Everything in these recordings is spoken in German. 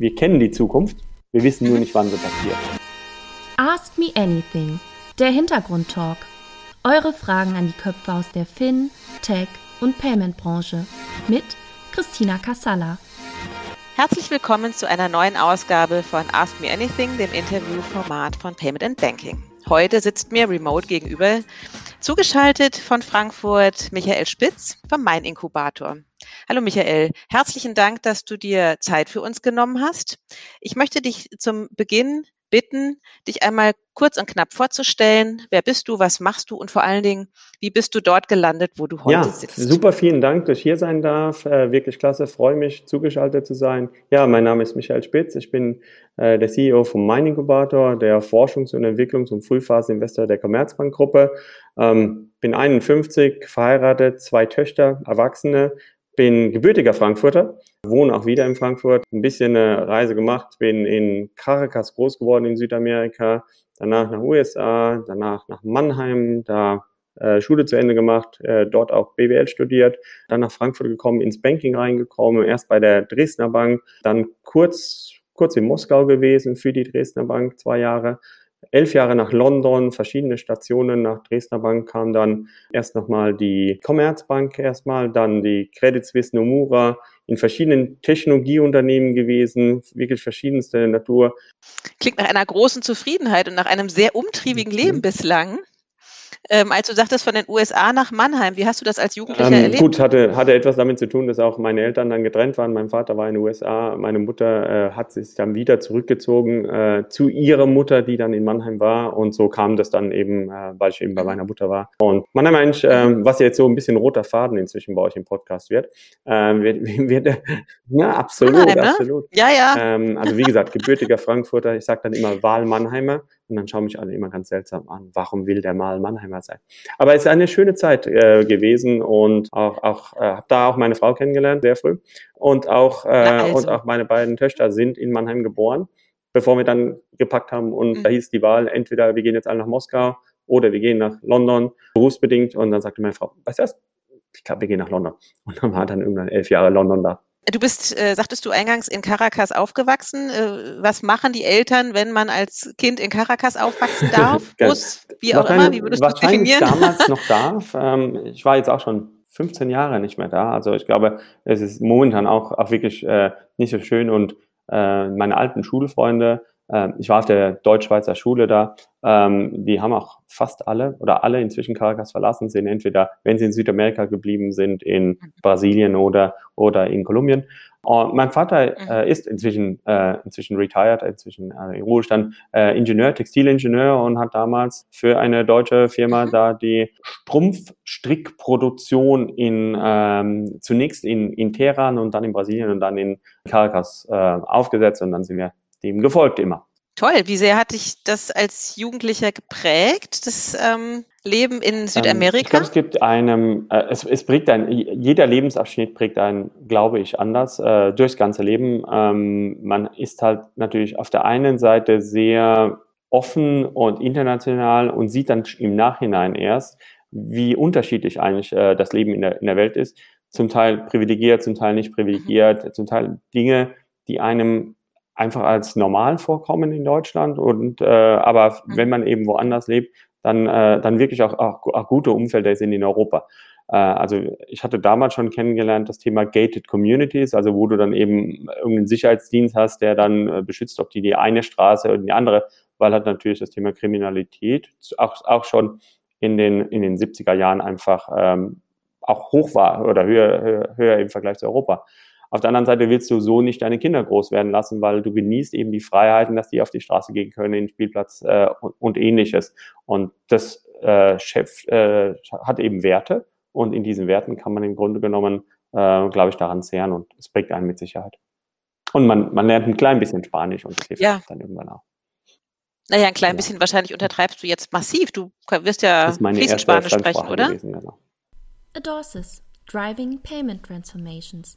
wir kennen die Zukunft, wir wissen nur nicht, wann sie passiert. Ask Me Anything, der Hintergrundtalk. Eure Fragen an die Köpfe aus der Fin, Tech und Payment-Branche mit Christina Kassala. Herzlich willkommen zu einer neuen Ausgabe von Ask Me Anything, dem Interviewformat von Payment and Banking. Heute sitzt mir remote gegenüber zugeschaltet von Frankfurt Michael Spitz vom Main Inkubator. Hallo Michael, herzlichen Dank, dass du dir Zeit für uns genommen hast. Ich möchte dich zum Beginn bitten, dich einmal kurz und knapp vorzustellen. Wer bist du, was machst du und vor allen Dingen, wie bist du dort gelandet, wo du heute ja, sitzt? Super, vielen Dank, dass ich hier sein darf. Äh, wirklich klasse, freue mich, zugeschaltet zu sein. Ja, mein Name ist Michael Spitz. Ich bin äh, der CEO vom Mining Inkubator, der Forschungs- und Entwicklungs- und Frühphaseninvestor der Commerzbank-Gruppe. Ähm, bin 51, verheiratet, zwei Töchter, Erwachsene, bin gebürtiger Frankfurter, wohne auch wieder in Frankfurt, ein bisschen eine Reise gemacht, bin in Caracas groß geworden in Südamerika, danach nach USA, danach nach Mannheim, da äh, Schule zu Ende gemacht, äh, dort auch BWL studiert, dann nach Frankfurt gekommen, ins Banking reingekommen, erst bei der Dresdner Bank, dann kurz, kurz in Moskau gewesen für die Dresdner Bank, zwei Jahre, elf Jahre nach London, verschiedene Stationen nach Dresdner Bank kam dann erst nochmal die Commerzbank erstmal, dann die Credit Suisse Nomura, in verschiedenen Technologieunternehmen gewesen, wirklich verschiedenste Natur. Klingt nach einer großen Zufriedenheit und nach einem sehr umtriebigen Leben mhm. bislang. Ähm, als du sagtest von den USA nach Mannheim, wie hast du das als Jugendlicher ähm, erlebt? Gut, hatte, hatte etwas damit zu tun, dass auch meine Eltern dann getrennt waren. Mein Vater war in den USA, meine Mutter äh, hat sich dann wieder zurückgezogen äh, zu ihrer Mutter, die dann in Mannheim war. Und so kam das dann eben, äh, weil ich eben bei meiner Mutter war. Und Mannheim eigentlich, äh, was jetzt so ein bisschen roter Faden inzwischen bei euch im Podcast wird, wird, wird ja, absolut, Mannheim, ne? absolut. Ja, ja. Ähm, also wie gesagt, gebürtiger Frankfurter, ich sage dann immer Wahl-Mannheimer. Und dann schauen mich alle immer ganz seltsam an. Warum will der mal Mannheimer sein? Aber es ist eine schöne Zeit äh, gewesen und auch, auch äh, habe da auch meine Frau kennengelernt, sehr früh. Und auch, äh, also. und auch meine beiden Töchter sind in Mannheim geboren, bevor wir dann gepackt haben. Und mhm. da hieß die Wahl, entweder wir gehen jetzt alle nach Moskau oder wir gehen nach London, berufsbedingt. Und dann sagte meine Frau, weißt du was? Ich glaube, wir gehen nach London. Und dann war dann irgendwann elf Jahre London da. Du bist, äh, sagtest du eingangs, in Caracas aufgewachsen. Äh, was machen die Eltern, wenn man als Kind in Caracas aufwachsen darf? Muss, wie auch immer, wie würdest du definieren? damals noch darf. Ähm, ich war jetzt auch schon 15 Jahre nicht mehr da. Also ich glaube, es ist momentan auch, auch wirklich äh, nicht so schön und äh, meine alten Schulfreunde ich war auf der Deutsch-Schweizer Schule da. Ähm, die haben auch fast alle oder alle inzwischen Caracas verlassen, sind entweder, wenn sie in Südamerika geblieben sind, in mhm. Brasilien oder, oder in Kolumbien. Und mein Vater mhm. äh, ist inzwischen, äh, inzwischen retired, inzwischen äh, im Ruhestand, äh, Ingenieur, Textilingenieur und hat damals für eine deutsche Firma mhm. da die Strumpfstrickproduktion in, ähm, zunächst in, in Teheran und dann in Brasilien und dann in Caracas äh, aufgesetzt und dann sind wir dem gefolgt immer. Toll, wie sehr hat dich das als Jugendlicher geprägt, das ähm, Leben in Südamerika? Ähm, ich glaube, es gibt einem, äh, es, es prägt ein, jeder Lebensabschnitt prägt einen, glaube ich, anders äh, durchs ganze Leben. Ähm, man ist halt natürlich auf der einen Seite sehr offen und international und sieht dann im Nachhinein erst, wie unterschiedlich eigentlich äh, das Leben in der, in der Welt ist. Zum Teil privilegiert, zum Teil nicht privilegiert, mhm. zum Teil Dinge, die einem einfach als normal vorkommen in Deutschland. Und äh, aber mhm. wenn man eben woanders lebt, dann, äh, dann wirklich auch, auch, auch gute Umfelder sind in Europa. Äh, also ich hatte damals schon kennengelernt das Thema Gated Communities, also wo du dann eben irgendeinen Sicherheitsdienst hast, der dann äh, beschützt, ob die die eine Straße oder die andere, weil hat natürlich das Thema Kriminalität auch, auch schon in den, in den 70er Jahren einfach ähm, auch hoch war oder höher, höher, höher im Vergleich zu Europa. Auf der anderen Seite willst du so nicht deine Kinder groß werden lassen, weil du genießt eben die Freiheiten, dass die auf die Straße gehen können, in den Spielplatz äh, und, und, ähnliches. Und das äh, Chef äh, hat eben Werte und in diesen Werten kann man im Grunde genommen, äh, glaube ich, daran zehren und es prägt einen mit Sicherheit. Und man, man lernt ein klein bisschen Spanisch und das hilft ja. dann irgendwann auch. Naja, ein klein ja. bisschen wahrscheinlich untertreibst du jetzt massiv. Du wirst ja fließend Spanisch sprechen, oder? Gewesen, genau. Adorsis, Driving Payment Transformations.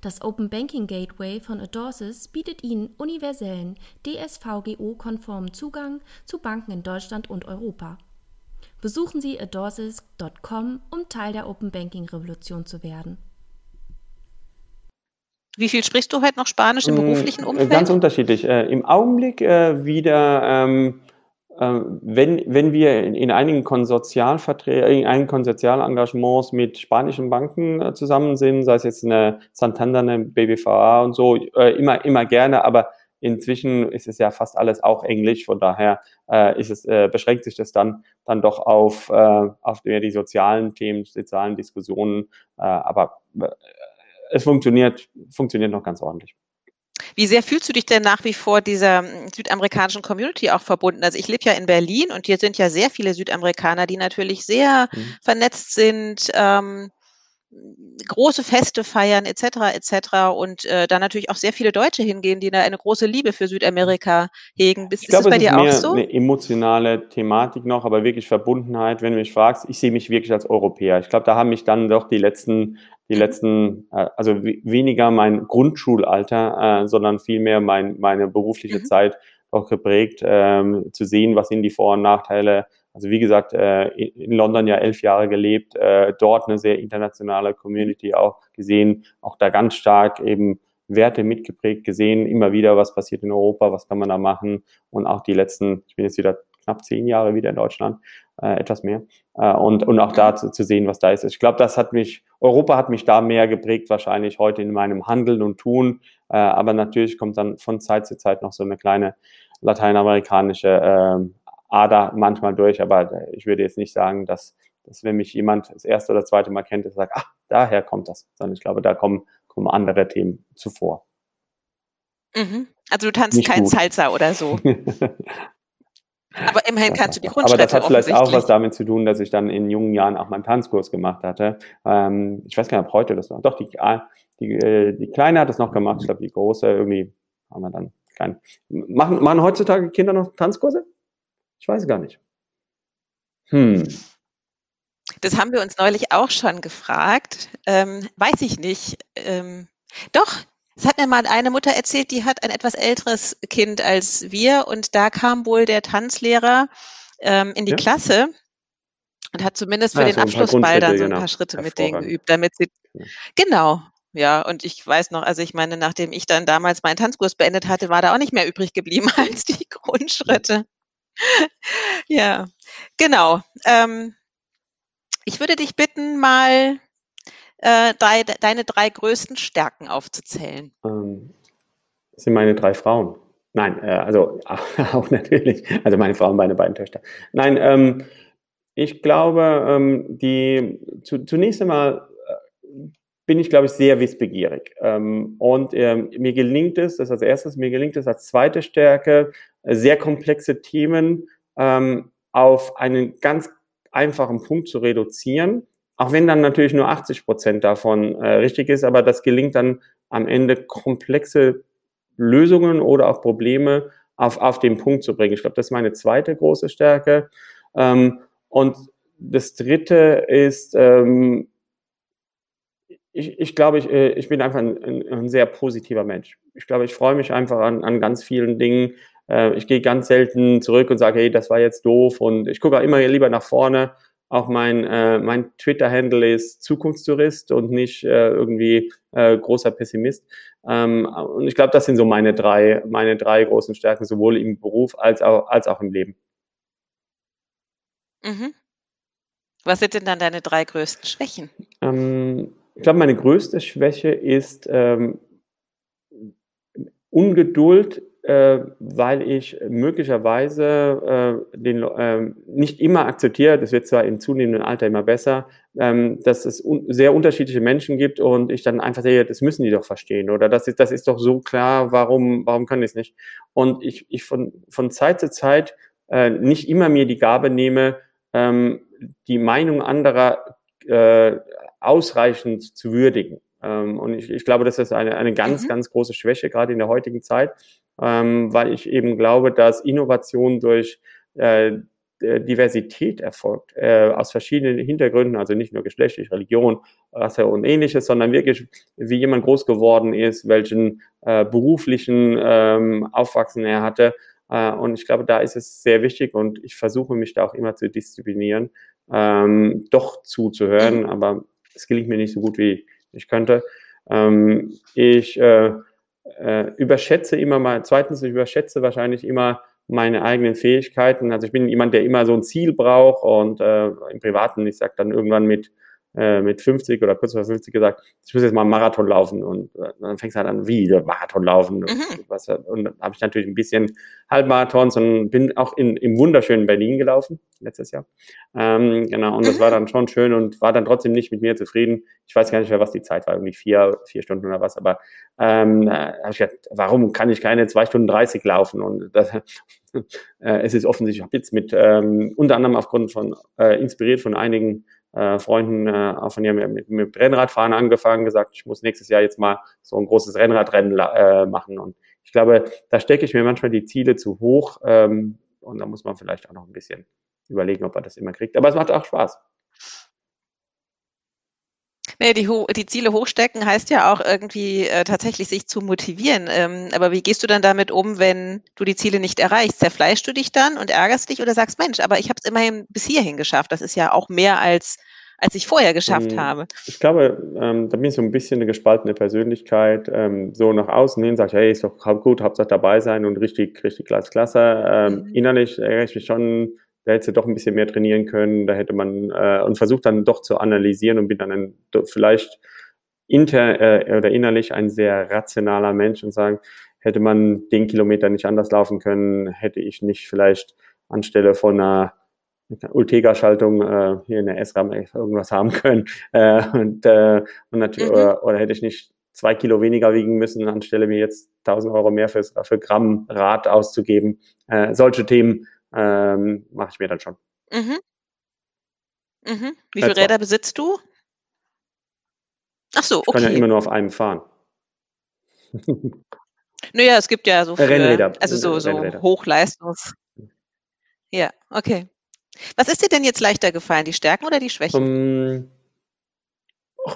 Das Open Banking Gateway von Adorsis bietet Ihnen universellen, DSVGO-konformen Zugang zu Banken in Deutschland und Europa. Besuchen Sie adorsis.com, um Teil der Open Banking Revolution zu werden. Wie viel sprichst du heute noch Spanisch im mm, beruflichen Umfeld? Ganz unterschiedlich. Äh, Im Augenblick äh, wieder, ähm, äh, wenn, wenn wir in, in einigen Konsortialverträgen, in einigen Konsortialengagements mit spanischen Banken äh, zusammen sind, sei es jetzt eine Santander, eine BBVA und so, äh, immer, immer gerne, aber Inzwischen ist es ja fast alles auch Englisch, von daher äh, ist es, äh, beschränkt sich das dann, dann doch auf, äh, auf die sozialen Themen, sozialen Diskussionen. Äh, aber äh, es funktioniert, funktioniert noch ganz ordentlich. Wie sehr fühlst du dich denn nach wie vor dieser hm, südamerikanischen Community auch verbunden? Also ich lebe ja in Berlin und hier sind ja sehr viele Südamerikaner, die natürlich sehr mhm. vernetzt sind, ähm, große Feste feiern etc. etc. und äh, da natürlich auch sehr viele Deutsche hingehen, die da eine große Liebe für Südamerika hegen. Bist, ich glaube, ist das bei dir ist auch so? Eine emotionale Thematik noch, aber wirklich Verbundenheit. Wenn du mich fragst, ich sehe mich wirklich als Europäer. Ich glaube, da haben mich dann doch die letzten die letzten, äh, also weniger mein Grundschulalter, äh, sondern vielmehr mein, meine berufliche mhm. Zeit auch geprägt, ähm, zu sehen, was sind die Vor- und Nachteile. Also wie gesagt, äh, in London ja elf Jahre gelebt, äh, dort eine sehr internationale Community auch gesehen, auch da ganz stark eben Werte mitgeprägt gesehen, immer wieder, was passiert in Europa, was kann man da machen und auch die letzten, ich bin jetzt wieder knapp zehn Jahre wieder in Deutschland, äh, etwas mehr. Äh, und, und auch da zu, zu sehen, was da ist. Ich glaube, das hat mich, Europa hat mich da mehr geprägt, wahrscheinlich heute in meinem Handeln und Tun. Äh, aber natürlich kommt dann von Zeit zu Zeit noch so eine kleine lateinamerikanische äh, Ader manchmal durch. Aber ich würde jetzt nicht sagen, dass, dass wenn mich jemand das erste oder zweite Mal kennt, sagt, ach, daher kommt das. Sondern ich glaube, da kommen, kommen andere Themen zuvor. Mhm. Also du tanzt nicht kein gut. Salsa oder so. Aber immerhin kannst du die Grundschritte Aber das hat vielleicht auch was damit zu tun, dass ich dann in jungen Jahren auch meinen Tanzkurs gemacht hatte. Ähm, ich weiß gar nicht, ob heute das noch. Doch, die, ah, die, äh, die Kleine hat es noch gemacht. Ich glaube, die Große irgendwie haben wir dann keinen. Machen, machen heutzutage Kinder noch Tanzkurse? Ich weiß gar nicht. Hm. Das haben wir uns neulich auch schon gefragt. Ähm, weiß ich nicht. Ähm, doch, es hat mir mal eine Mutter erzählt, die hat ein etwas älteres Kind als wir und da kam wohl der Tanzlehrer ähm, in die ja. Klasse und hat zumindest für ja, den so Abschlussball dann so ein genau. paar Schritte mit denen geübt, damit sie ja. genau. Ja, und ich weiß noch, also ich meine, nachdem ich dann damals meinen Tanzkurs beendet hatte, war da auch nicht mehr übrig geblieben als die Grundschritte. Ja, genau. Ähm, ich würde dich bitten, mal äh, drei, deine drei größten Stärken aufzuzählen? Ähm, das sind meine drei Frauen. Nein, äh, also auch natürlich. Also meine Frauen, meine beiden Töchter. Nein, ähm, ich glaube, ähm, die zu, zunächst einmal äh, bin ich, glaube ich, sehr wissbegierig. Ähm, und ähm, mir gelingt es, das als erstes, mir gelingt es als zweite Stärke, sehr komplexe Themen ähm, auf einen ganz einfachen Punkt zu reduzieren auch wenn dann natürlich nur 80 Prozent davon äh, richtig ist, aber das gelingt dann am Ende komplexe Lösungen oder auch Probleme auf, auf den Punkt zu bringen. Ich glaube, das ist meine zweite große Stärke. Ähm, und das dritte ist, ähm, ich, ich glaube, ich, äh, ich bin einfach ein, ein, ein, sehr positiver Mensch. Ich glaube, ich freue mich einfach an, an ganz vielen Dingen. Äh, ich gehe ganz selten zurück und sage, hey, das war jetzt doof. Und ich gucke auch immer lieber nach vorne auch mein, äh, mein Twitter-Handle ist Zukunftstourist und nicht äh, irgendwie äh, großer Pessimist. Ähm, und ich glaube, das sind so meine drei, meine drei großen Stärken, sowohl im Beruf als auch, als auch im Leben. Mhm. Was sind denn dann deine drei größten Schwächen? Ähm, ich glaube, meine größte Schwäche ist ähm, Ungeduld äh, weil ich möglicherweise äh, den, äh, nicht immer akzeptiere, das wird zwar im zunehmenden Alter immer besser, ähm, dass es un sehr unterschiedliche Menschen gibt und ich dann einfach sehe, das müssen die doch verstehen oder das ist, das ist doch so klar, warum, warum können die es nicht? Und ich, ich von, von Zeit zu Zeit äh, nicht immer mir die Gabe nehme, ähm, die Meinung anderer äh, ausreichend zu würdigen. Ähm, und ich, ich glaube, das ist eine, eine ganz, mhm. ganz große Schwäche, gerade in der heutigen Zeit, ähm, weil ich eben glaube, dass Innovation durch äh, Diversität erfolgt, äh, aus verschiedenen Hintergründen, also nicht nur geschlechtlich, Religion, Rasse und ähnliches, sondern wirklich, wie jemand groß geworden ist, welchen äh, beruflichen ähm, Aufwachsen er hatte. Äh, und ich glaube, da ist es sehr wichtig und ich versuche mich da auch immer zu disziplinieren, ähm, doch zuzuhören, aber es gelingt mir nicht so gut, wie ich könnte. Ähm, ich äh, äh, überschätze immer mal, zweitens, ich überschätze wahrscheinlich immer meine eigenen Fähigkeiten. Also ich bin jemand, der immer so ein Ziel braucht und äh, im Privaten, ich sage dann irgendwann mit äh, mit 50 oder kurz vor 50 gesagt, ich muss jetzt mal einen Marathon laufen und äh, dann fängst du halt an, wie Marathon laufen. Mhm. Was, und dann habe ich natürlich ein bisschen Halbmarathons und bin auch in, im wunderschönen Berlin gelaufen letztes Jahr. Ähm, genau, und das war mhm. dann schon schön und war dann trotzdem nicht mit mir zufrieden. Ich weiß gar nicht mehr, was die Zeit war, irgendwie vier, vier Stunden oder was, aber ähm, da habe ich gedacht, warum kann ich keine zwei Stunden 30 laufen? Und das, äh, es ist offensichtlich, ich habe jetzt mit ähm, unter anderem aufgrund von, äh, inspiriert von einigen äh, Freunden äh, auch von ihr mit, mit Rennradfahren angefangen, gesagt, ich muss nächstes Jahr jetzt mal so ein großes Rennradrennen äh, machen. Und ich glaube, da stecke ich mir manchmal die Ziele zu hoch ähm, und da muss man vielleicht auch noch ein bisschen überlegen, ob man das immer kriegt. Aber es macht auch Spaß. Nee, die, die Ziele hochstecken heißt ja auch irgendwie äh, tatsächlich sich zu motivieren. Ähm, aber wie gehst du dann damit um, wenn du die Ziele nicht erreichst? Zerfleischst du dich dann und ärgerst dich oder sagst, Mensch, aber ich habe es immerhin bis hierhin geschafft. Das ist ja auch mehr als als ich vorher geschafft ähm, habe. Ich glaube, ähm, da bin ich so ein bisschen eine gespaltene Persönlichkeit. Ähm, so nach außen hin sage ich, hey, ist doch gut, Hauptsache dabei sein und richtig, richtig klasse. Ähm, mhm. Innerlich ärgere ich mich schon da hätte sie doch ein bisschen mehr trainieren können, da hätte man äh, und versucht dann doch zu analysieren und bin dann ein, vielleicht inter äh, oder innerlich ein sehr rationaler Mensch und sagen, hätte man den Kilometer nicht anders laufen können, hätte ich nicht vielleicht anstelle von einer Ultega-Schaltung äh, hier in der S-RAM irgendwas haben können äh, und, äh, und natürlich, mhm. oder, oder hätte ich nicht zwei Kilo weniger wiegen müssen, anstelle mir jetzt 1000 Euro mehr fürs, für Gramm Rad auszugeben. Äh, solche Themen ähm, mache ich mir dann schon. Mhm. Mhm. Wie viele Räder besitzt du? Ach so, okay. Ich kann ja immer nur auf einem fahren. naja, es gibt ja so viele, Rennräder. also so, so Hochleistungs. Ja, okay. Was ist dir denn jetzt leichter gefallen, die Stärken oder die Schwächen? Um,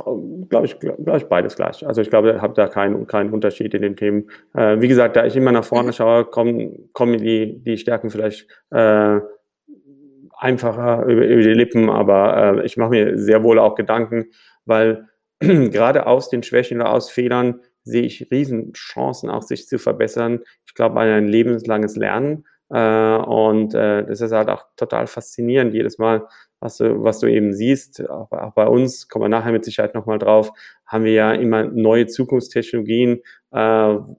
glaube ich, glaube ich, beides gleich. Also ich glaube, ich habe da keinen, keinen Unterschied in den Themen. Äh, wie gesagt, da ich immer nach vorne schaue, kommen, kommen die, die Stärken vielleicht äh, einfacher über, über, die Lippen, aber äh, ich mache mir sehr wohl auch Gedanken, weil gerade aus den Schwächen oder aus Fehlern sehe ich Riesenchancen, auch sich zu verbessern. Ich glaube, ein lebenslanges Lernen. Äh, und äh, das ist halt auch total faszinierend, jedes Mal was du, was du eben siehst, auch, auch bei uns, kommen wir nachher mit Sicherheit nochmal drauf, haben wir ja immer neue Zukunftstechnologien, äh,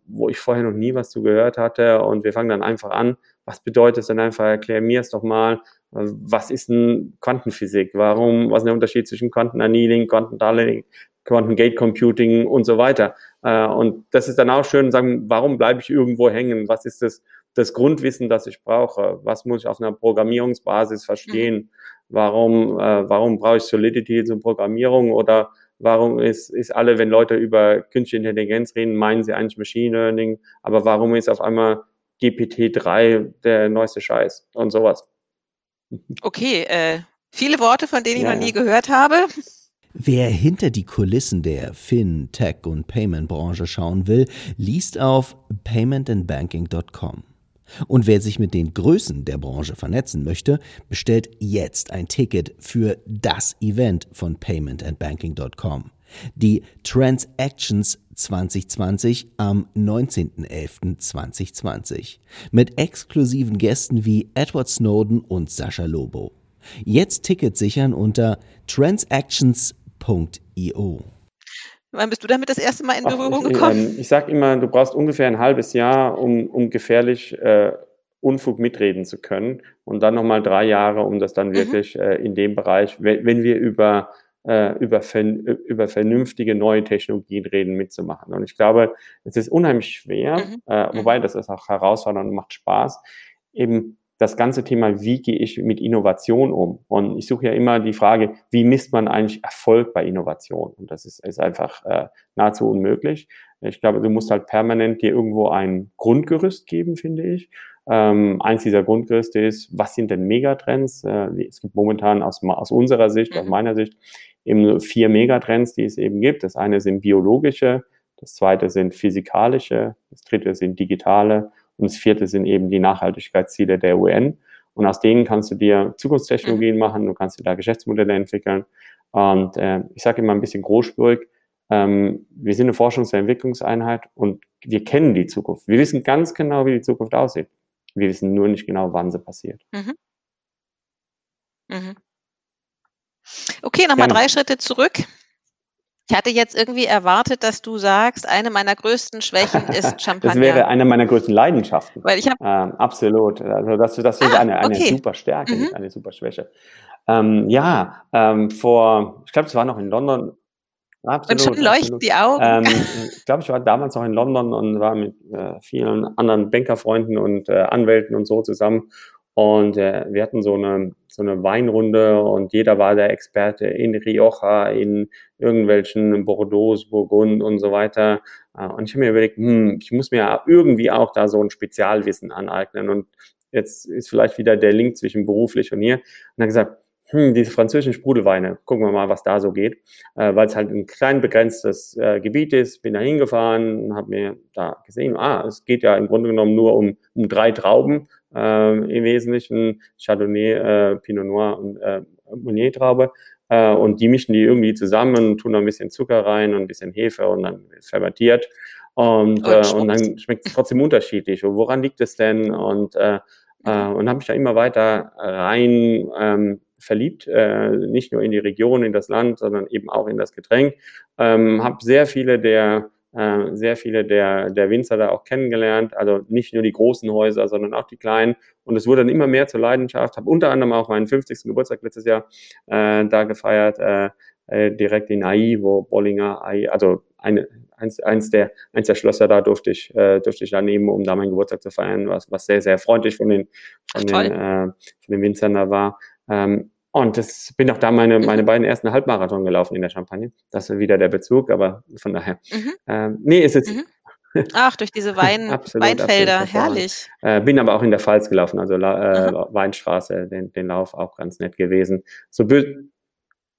wo ich vorher noch nie was zu gehört hatte und wir fangen dann einfach an. Was bedeutet es dann einfach? Erklär mir es doch mal. Was ist denn Quantenphysik? Warum, was ist der Unterschied zwischen Quantenannealing, Quantentunneling, Quantengate Computing und so weiter? Äh, und das ist dann auch schön, sagen, warum bleibe ich irgendwo hängen? Was ist das, das Grundwissen, das ich brauche? Was muss ich auf einer Programmierungsbasis verstehen? Mhm Warum, äh, warum brauche ich Solidity zur Programmierung oder warum ist, ist alle, wenn Leute über künstliche Intelligenz reden, meinen sie eigentlich Machine Learning, aber warum ist auf einmal GPT-3 der neueste Scheiß und sowas. Okay, äh, viele Worte, von denen ich ja, noch nie gehört habe. Wer hinter die Kulissen der Fin, Tech und Payment Branche schauen will, liest auf paymentandbanking.com. Und wer sich mit den Größen der Branche vernetzen möchte, bestellt jetzt ein Ticket für das Event von paymentandbanking.com. Die Transactions 2020 am 19.11.2020 mit exklusiven Gästen wie Edward Snowden und Sascha Lobo. Jetzt Ticket sichern unter transactions.io. Wann bist du damit das erste Mal in Berührung Ach, ich, gekommen? Ähm, ich sage immer, du brauchst ungefähr ein halbes Jahr, um, um gefährlich äh, Unfug mitreden zu können. Und dann nochmal drei Jahre, um das dann mhm. wirklich äh, in dem Bereich, wenn, wenn wir über, äh, über, über vernünftige neue Technologien reden, mitzumachen. Und ich glaube, es ist unheimlich schwer, mhm. äh, wobei mhm. das ist auch herausfordernd und macht Spaß, eben das ganze Thema, wie gehe ich mit Innovation um? Und ich suche ja immer die Frage, wie misst man eigentlich Erfolg bei Innovation? Und das ist, ist einfach äh, nahezu unmöglich. Ich glaube, du musst halt permanent dir irgendwo ein Grundgerüst geben, finde ich. Ähm, eins dieser Grundgerüste ist, was sind denn Megatrends? Äh, es gibt momentan aus, aus unserer Sicht, aus mhm. meiner Sicht, eben vier Megatrends, die es eben gibt. Das eine sind biologische, das zweite sind physikalische, das dritte sind digitale und das vierte sind eben die Nachhaltigkeitsziele der UN. Und aus denen kannst du dir Zukunftstechnologien mhm. machen, du kannst dir da Geschäftsmodelle entwickeln. Und äh, ich sage immer ein bisschen großspurig, ähm, wir sind eine Forschungs- und Entwicklungseinheit und wir kennen die Zukunft. Wir wissen ganz genau, wie die Zukunft aussieht. Wir wissen nur nicht genau, wann sie passiert. Mhm. Mhm. Okay, nochmal drei Schritte zurück. Ich hatte jetzt irgendwie erwartet, dass du sagst, eine meiner größten Schwächen ist Champagner. Das wäre eine meiner größten Leidenschaften. Weil ich ähm, absolut. Also das, das ist ah, eine, eine okay. super Stärke, mhm. nicht eine super Schwäche. Ähm, ja, ähm, vor, ich glaube, es war noch in London. Absolut, und schon leuchten die Augen. Ähm, ich glaube, ich war damals noch in London und war mit äh, vielen anderen Bankerfreunden und äh, Anwälten und so zusammen. Und äh, wir hatten so eine, so eine Weinrunde und jeder war der Experte in Rioja, in irgendwelchen Bordeaux, Burgund und so weiter. Äh, und ich habe mir überlegt, hm, ich muss mir irgendwie auch da so ein Spezialwissen aneignen. Und jetzt ist vielleicht wieder der Link zwischen beruflich und hier. Und dann gesagt, hm, diese französischen Sprudelweine, gucken wir mal, was da so geht, äh, weil es halt ein klein begrenztes äh, Gebiet ist. Bin da hingefahren, habe mir da gesehen, ah, es geht ja im Grunde genommen nur um, um drei Trauben, äh, im Wesentlichen Chardonnay, äh, Pinot Noir und äh, Meunier-Traube. Äh, und die mischen die irgendwie zusammen, tun da ein bisschen Zucker rein und ein bisschen Hefe und dann fermentiert. Und, äh, und dann schmeckt es trotzdem unterschiedlich. Und woran liegt es denn? Und, äh, äh, und habe mich da immer weiter rein ähm, verliebt, äh, nicht nur in die Region, in das Land, sondern eben auch in das Getränk. Ähm, habe sehr viele der äh, sehr viele der, der Winzer da auch kennengelernt, also nicht nur die großen Häuser, sondern auch die kleinen. Und es wurde dann immer mehr zur Leidenschaft. Habe unter anderem auch meinen 50. Geburtstag letztes Jahr äh, da gefeiert, äh, äh, direkt in AI, wo Bollinger AI, also eine, eins, eins, der, eins der Schlösser da durfte ich, äh, durfte ich da nehmen, um da meinen Geburtstag zu feiern, was, was sehr, sehr freundlich von den, von den, äh, von den Winzern da war. Ähm, und das bin auch da meine, mhm. meine beiden ersten Halbmarathon gelaufen in der Champagne. Das ist wieder der Bezug, aber von daher. Mhm. Ähm, nee, ist jetzt. Mhm. Ach, durch diese Wein, absolut, Weinfelder, absolut herrlich. Äh, bin aber auch in der Pfalz gelaufen, also äh, Weinstraße, den, den Lauf auch ganz nett gewesen. So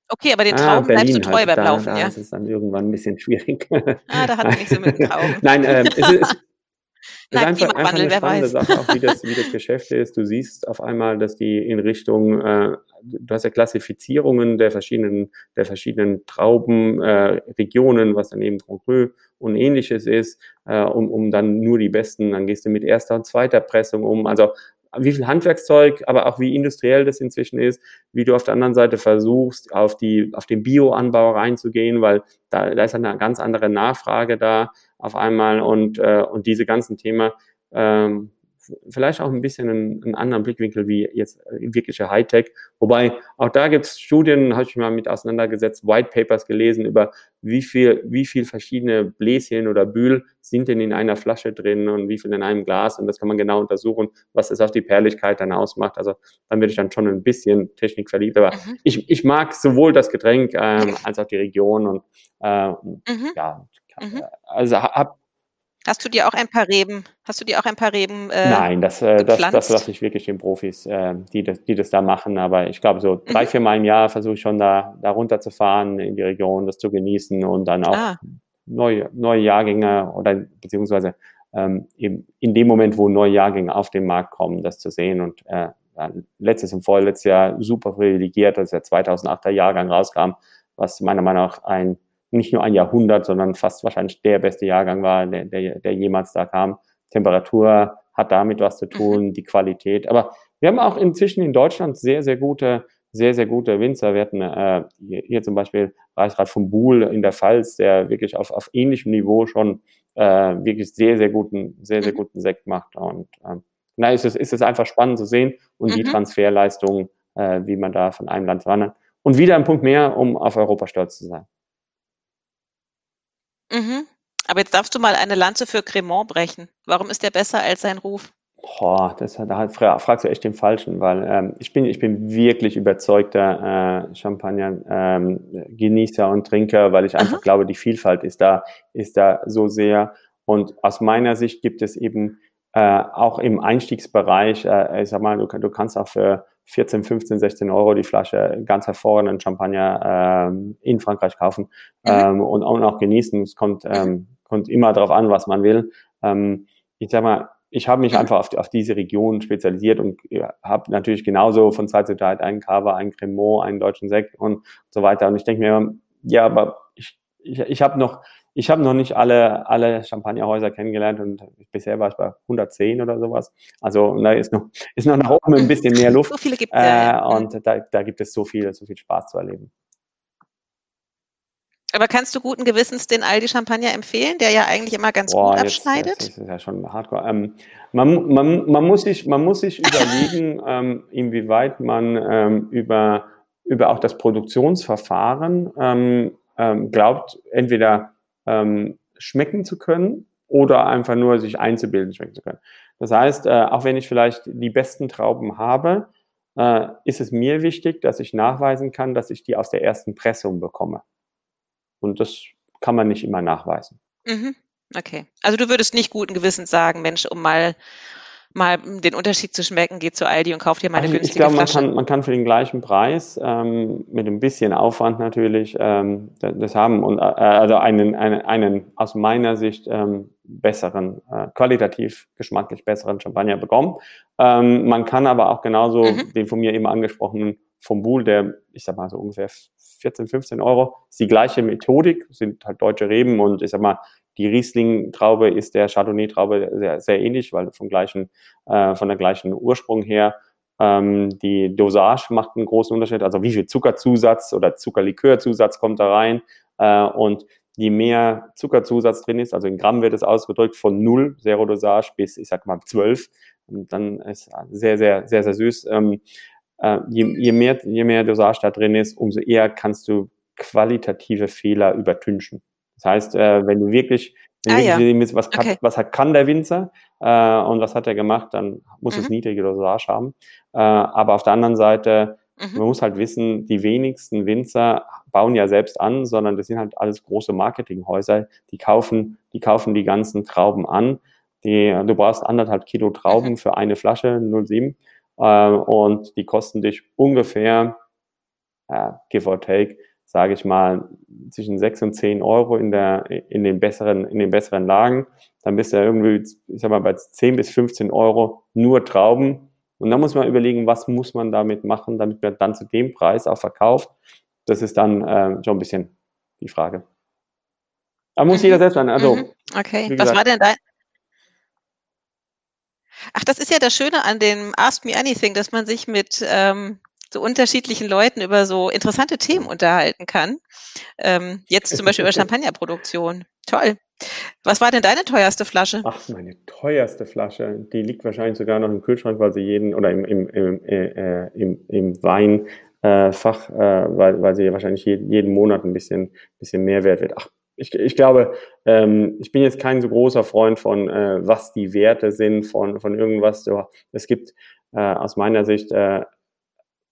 Okay, aber den Trauben ah, bleibst du treu halt. beim da, Laufen, da ja? Das ist dann irgendwann ein bisschen schwierig. Ah, da hat man nicht so mit dem Trauben. Nein, äh, es, ist, es ist einfach, einfach eine spannende Sache, auch wie das, wie das Geschäft ist. Du siehst auf einmal, dass die in Richtung, äh, du hast ja Klassifizierungen der verschiedenen, der verschiedenen Trauben, äh, Regionen, was dann eben Grand Cru und ähnliches ist, äh, um, um dann nur die besten, dann gehst du mit erster und zweiter Pressung um. Also wie viel Handwerkszeug, aber auch wie industriell das inzwischen ist, wie du auf der anderen Seite versuchst, auf die, auf den Bioanbau reinzugehen, weil da, da ist eine ganz andere Nachfrage da auf einmal und, äh, und diese ganzen Themen, ähm, vielleicht auch ein bisschen einen, einen anderen Blickwinkel wie jetzt äh, wirkliche Hightech. Wobei auch da gibt es Studien, habe ich mal mit auseinandergesetzt, White Papers gelesen über wie viel, wie viel verschiedene Bläschen oder Bühl sind denn in einer Flasche drin und wie viel in einem Glas. Und das kann man genau untersuchen, was es auf die Perligkeit dann ausmacht. Also dann werde ich dann schon ein bisschen Technik verliebt. Aber mhm. ich, ich mag sowohl das Getränk ähm, als auch die Region und äh, mhm. ja, mhm. also habe Hast du dir auch ein paar Reben, hast du dir auch ein paar Reben äh, Nein, das, äh, das, das lasse ich wirklich den Profis, äh, die, das, die das da machen. Aber ich glaube, so drei, mhm. vier Mal im Jahr versuche ich schon da, da runterzufahren in die Region, das zu genießen und dann auch ah. neue, neue Jahrgänge oder beziehungsweise ähm, eben in dem Moment, wo neue Jahrgänge auf den Markt kommen, das zu sehen. Und äh, letztes und vorletztes Jahr super privilegiert, als der 2008er Jahrgang rauskam, was meiner Meinung nach ein nicht nur ein Jahrhundert, sondern fast wahrscheinlich der beste Jahrgang war, der, der, der jemals da kam. Temperatur hat damit was zu tun, mhm. die Qualität. Aber wir haben auch inzwischen in Deutschland sehr, sehr gute sehr, sehr gute Winzer. Wir hatten äh, hier, zum Beispiel Reichsrat von Buhl in der Pfalz, der wirklich auf, auf ähnlichem Niveau schon äh, wirklich sehr, sehr guten, sehr, sehr mhm. guten Sekt macht. Und ähm, na, ist es, ist es einfach spannend zu sehen und mhm. die Transferleistung, äh, wie man da von einem Land wandert. Und wieder ein Punkt mehr, um auf Europa stolz zu sein. Mhm. Aber jetzt darfst du mal eine Lanze für Cremant brechen. Warum ist der besser als sein Ruf? Boah, das, da fragst du echt den Falschen, weil ähm, ich, bin, ich bin wirklich überzeugter äh, Champagner-Genießer ähm, und Trinker, weil ich einfach Aha. glaube, die Vielfalt ist da, ist da so sehr. Und aus meiner Sicht gibt es eben äh, auch im Einstiegsbereich, äh, ich sag mal, du, du kannst auch für 14, 15, 16 Euro die Flasche ganz hervorragenden Champagner ähm, in Frankreich kaufen mhm. ähm, und, und, auch genießen. Es kommt, ähm, kommt immer darauf an, was man will. Ähm, ich sag mal, ich habe mich mhm. einfach auf, auf, diese Region spezialisiert und habe natürlich genauso von Zeit zu Zeit einen Cava, einen Cremant, einen deutschen Sekt und so weiter. Und ich denke mir, ja, aber ich, ich, ich habe noch, ich habe noch nicht alle, alle Champagnerhäuser kennengelernt und bisher war ich bei 110 oder sowas. Also da ist noch, ist noch nach oben ein bisschen mehr Luft. So viele gibt es. Äh, und da, da gibt es so viel, so viel Spaß zu erleben. Aber kannst du guten Gewissens den Aldi Champagner empfehlen, der ja eigentlich immer ganz Boah, gut abschneidet? Jetzt, das ist ja schon hardcore. Ähm, man, man, man, muss sich, man muss sich überlegen, ähm, inwieweit man ähm, über, über auch das Produktionsverfahren ähm, ähm, glaubt, entweder ähm, schmecken zu können oder einfach nur sich einzubilden, schmecken zu können. Das heißt, äh, auch wenn ich vielleicht die besten Trauben habe, äh, ist es mir wichtig, dass ich nachweisen kann, dass ich die aus der ersten Pressung bekomme. Und das kann man nicht immer nachweisen. Mhm. Okay. Also du würdest nicht guten Gewissens sagen, Mensch, um mal mal den Unterschied zu schmecken, geht zu Aldi und kauft hier mal eine also günstige Ich glaube, man kann, man kann für den gleichen Preis, ähm, mit ein bisschen Aufwand natürlich, ähm, das haben und äh, also einen, einen, einen aus meiner Sicht ähm, besseren, äh, qualitativ geschmacklich besseren Champagner bekommen. Ähm, man kann aber auch genauso mhm. den von mir eben angesprochenen vom Buhl, der, ich sag mal so ungefähr 14, 15 Euro. Ist die gleiche Methodik, sind halt deutsche Reben und ich sag mal, die Riesling-Traube ist der Chardonnay-Traube sehr, sehr ähnlich, weil vom gleichen, äh, von der gleichen Ursprung her. Ähm, die Dosage macht einen großen Unterschied, also wie viel Zuckerzusatz oder Zuckerlikörzusatz kommt da rein. Äh, und je mehr Zuckerzusatz drin ist, also in Gramm wird es ausgedrückt, von 0, Zero-Dosage, bis, ich sag mal, 12, und dann ist sehr, sehr, sehr, sehr süß. Ähm, äh, je, je, mehr, je mehr Dosage da drin ist, umso eher kannst du qualitative Fehler übertünchen. Das heißt, äh, wenn du wirklich, wenn ah, wirklich ja. was, okay. kann, was hat, kann der Winzer äh, und was hat er gemacht, dann muss mhm. es niedrige Dosage haben. Äh, aber auf der anderen Seite, mhm. man muss halt wissen, die wenigsten Winzer bauen ja selbst an, sondern das sind halt alles große Marketinghäuser, die kaufen, die kaufen die ganzen Trauben an. Die, du brauchst anderthalb Kilo Trauben mhm. für eine Flasche 07 äh, und die kosten dich ungefähr, äh, give or take, sage ich mal, zwischen 6 und 10 Euro in, der, in, den besseren, in den besseren Lagen. Dann bist du ja irgendwie, ich sag mal, bei 10 bis 15 Euro nur Trauben. Und dann muss man überlegen, was muss man damit machen, damit man dann zu dem Preis auch verkauft. Das ist dann äh, schon ein bisschen die Frage. Aber muss mhm. jeder selbst sein. Also, mhm. Okay, was gesagt, war denn dein, Ach, das ist ja das Schöne an dem Ask Me Anything, dass man sich mit ähm, so unterschiedlichen Leuten über so interessante Themen unterhalten kann. Ähm, jetzt zum Beispiel über Champagnerproduktion. Toll. Was war denn deine teuerste Flasche? Ach, meine teuerste Flasche, die liegt wahrscheinlich sogar noch im Kühlschrank, weil sie jeden oder im, im, im, äh, im, im Weinfach, äh, äh, weil, weil sie wahrscheinlich jeden, jeden Monat ein bisschen, bisschen mehr wert wird. Ach, ich, ich glaube, ähm, ich bin jetzt kein so großer Freund von, äh, was die Werte sind von, von irgendwas. So, es gibt äh, aus meiner Sicht äh,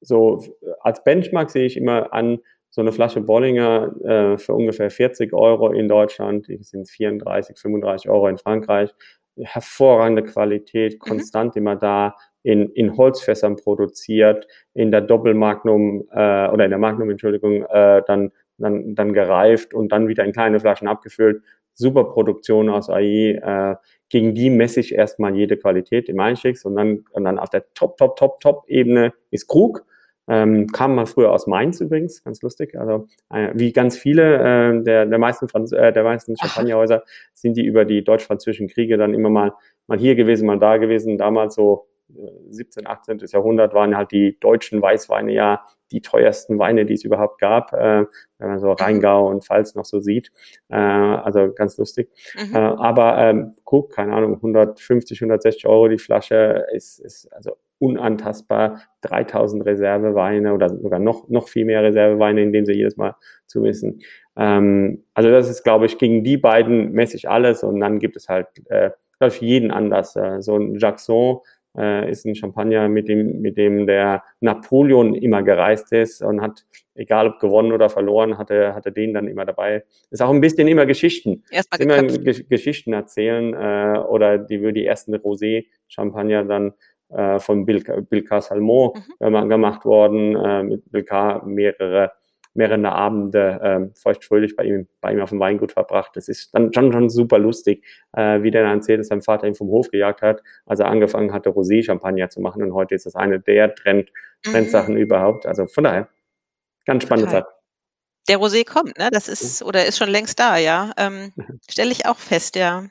so als Benchmark sehe ich immer an, so eine Flasche Bollinger äh, für ungefähr 40 Euro in Deutschland, die sind 34, 35 Euro in Frankreich. Hervorragende Qualität, mhm. konstant mhm. immer da, in, in Holzfässern produziert, in der Doppelmagnum äh, oder in der Magnum, Entschuldigung, äh, dann dann, dann gereift und dann wieder in kleine Flaschen abgefüllt. Super Produktion aus AI. Äh, gegen die messe ich erstmal jede Qualität im Einstiegs und dann, und dann auf der Top, Top, Top, Top-Ebene ist Krug. Ähm, kam mal früher aus Mainz übrigens, ganz lustig. Also äh, wie ganz viele äh, der, der meisten Franz äh, der meisten Champagnerhäuser sind die über die deutsch-französischen Kriege dann immer mal mal hier gewesen, mal da gewesen. Damals so 17, 18. Jahrhundert waren halt die deutschen Weißweine ja die teuersten Weine, die es überhaupt gab, äh, wenn man so mhm. Rheingau und Pfalz noch so sieht. Äh, also ganz lustig. Mhm. Äh, aber ähm, guck, keine Ahnung, 150, 160 Euro die Flasche ist, ist also unantastbar. 3000 Reserveweine oder sogar noch, noch viel mehr Reserveweine, indem sie jedes Mal zumessen. Ähm, also das ist, glaube ich, gegen die beiden messe ich alles und dann gibt es halt, äh, glaube ich, jeden anders. Äh, so ein Jackson äh, ist ein Champagner, mit dem, mit dem der Napoleon immer gereist ist und hat, egal ob gewonnen oder verloren, hatte, hatte den dann immer dabei. Ist auch ein bisschen immer Geschichten. Erstmal immer Ge Geschichten erzählen äh, oder die, die ersten Rosé-Champagner dann äh, von Bill Salmon mhm. gemacht worden, äh, mit Bill mehrere mehrere Abende ähm, feuchtfröhlich bei ihm, bei ihm auf dem Weingut verbracht. Das ist dann schon, schon super lustig, äh, wie der dann erzählt, dass sein Vater ihn vom Hof gejagt hat, als er angefangen hatte, Rosé-Champagner zu machen. Und heute ist das eine der Trend, Trendsachen mhm. überhaupt. Also von daher, ganz spannende Total. Zeit. Der Rosé kommt, ne? Das ist oder ist schon längst da, ja. Ähm, Stelle ich auch fest, ja.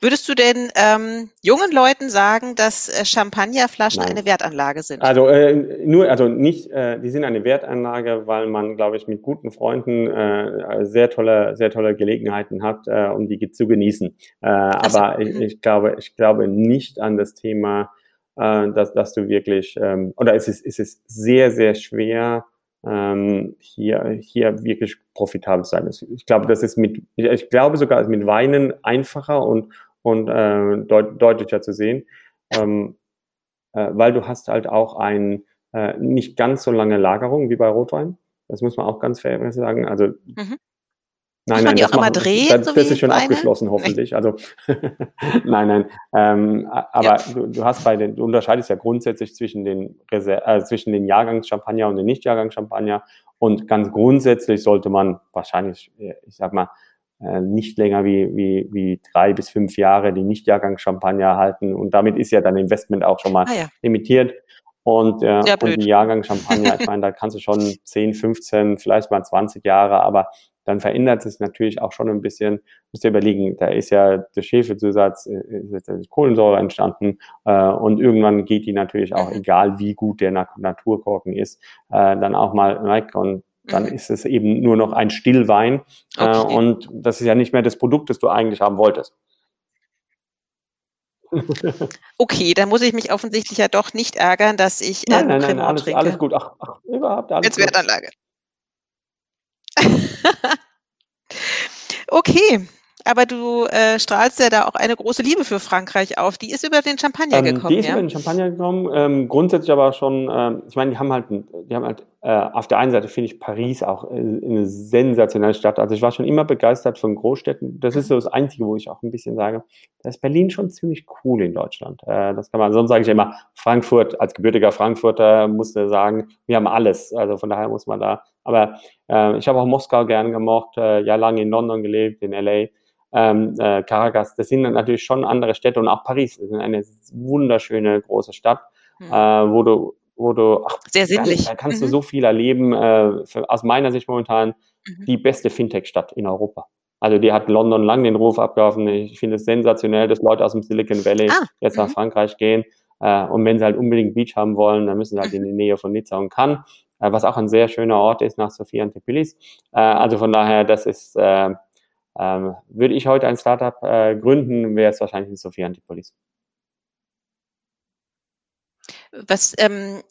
Würdest du denn ähm, jungen Leuten sagen, dass äh, Champagnerflaschen Nein. eine Wertanlage sind? Also äh, nur, also nicht, äh, die sind eine Wertanlage, weil man, glaube ich, mit guten Freunden äh, sehr tolle, sehr tolle Gelegenheiten hat, äh, um die zu genießen. Äh, aber ich, mhm. ich glaube, ich glaube nicht an das Thema, äh, dass, dass du wirklich, ähm, oder es ist, es ist sehr, sehr schwer, ähm, hier, hier wirklich profitabel sein. Ich glaube, das ist mit, ich glaube sogar mit Weinen einfacher und, und äh, deut, deutlicher zu sehen, ähm, äh, weil du hast halt auch ein äh, nicht ganz so lange Lagerung wie bei Rotwein. Das muss man auch ganz fair sagen. Also mhm. Nein, nein, das, machen, drehen, das, das ist schon Weine? abgeschlossen, hoffentlich. Also nein, nein. Ähm, aber ja. du, du, hast bei den, du unterscheidest ja grundsätzlich zwischen den Reser äh, zwischen den Jahrgangschampagner und den Nicht-Jahrgangschampagner. Und ganz grundsätzlich sollte man wahrscheinlich, äh, ich sag mal, äh, nicht länger wie, wie, wie drei bis fünf Jahre die Nicht-Jahrgangschampagner halten. Und damit ist ja dein Investment auch schon mal ah, ja. limitiert. Und, äh, und die Jahrgangschampagner, ich meine, da kannst du schon 10, 15, vielleicht mal 20 Jahre, aber dann verändert sich natürlich auch schon ein bisschen. Müsst ihr überlegen, da ist ja der Schäfezusatz, äh, ist Kohlensäure entstanden äh, und irgendwann geht die natürlich auch, mhm. egal wie gut der Naturkorken ist, äh, dann auch mal weg und dann mhm. ist es eben nur noch ein Stillwein äh, okay. und das ist ja nicht mehr das Produkt, das du eigentlich haben wolltest. Okay, dann muss ich mich offensichtlich ja doch nicht ärgern, dass ich äh, nein, nein, nein, alles, alles gut. Ach, ach, überhaupt alles Jetzt Wertanlage. Okay, aber du äh, strahlst ja da auch eine große Liebe für Frankreich auf. Die ist über den Champagner ähm, gekommen. Die ist ja? über den Champagner gekommen. Ähm, grundsätzlich aber schon, ähm, ich meine, die haben halt, die haben halt äh, auf der einen Seite finde ich Paris auch äh, eine sensationelle Stadt. Also ich war schon immer begeistert von Großstädten. Das ist so das Einzige, wo ich auch ein bisschen sage, da ist Berlin schon ziemlich cool in Deutschland. Äh, das kann man, sonst sage ich immer, Frankfurt, als gebürtiger Frankfurter musste sagen, wir haben alles. Also von daher muss man da, aber äh, ich habe auch Moskau gern gemocht, äh, jahrelang in London gelebt, in LA ähm, äh, Caracas, das sind natürlich schon andere Städte und auch Paris ist eine wunderschöne große Stadt, mhm. wo du, wo du, ach, sehr sinnlich. Da, kannst mhm. du so viel erleben. Äh, für, aus meiner Sicht momentan mhm. die beste Fintech-Stadt in Europa. Also die hat London lang den Ruf abgeworfen. Ich finde es sensationell, dass Leute aus dem Silicon Valley ah, jetzt nach mhm. Frankreich gehen. Äh, und wenn sie halt unbedingt Beach haben wollen, dann müssen sie halt in die Nähe von Nizza und Cannes, was auch ein sehr schöner Ort ist nach Sophia Antipolis. Äh, also von daher, das ist äh, ähm, würde ich heute ein Startup äh, gründen, wäre es wahrscheinlich in Sophia Antipolis. Was, ähm,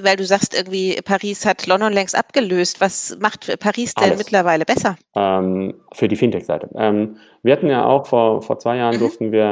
weil du sagst irgendwie, Paris hat London längst abgelöst. Was macht Paris denn Alles. mittlerweile besser? Ähm, für die Fintech-Seite. Ähm, wir hatten ja auch vor, vor zwei Jahren mhm. durften wir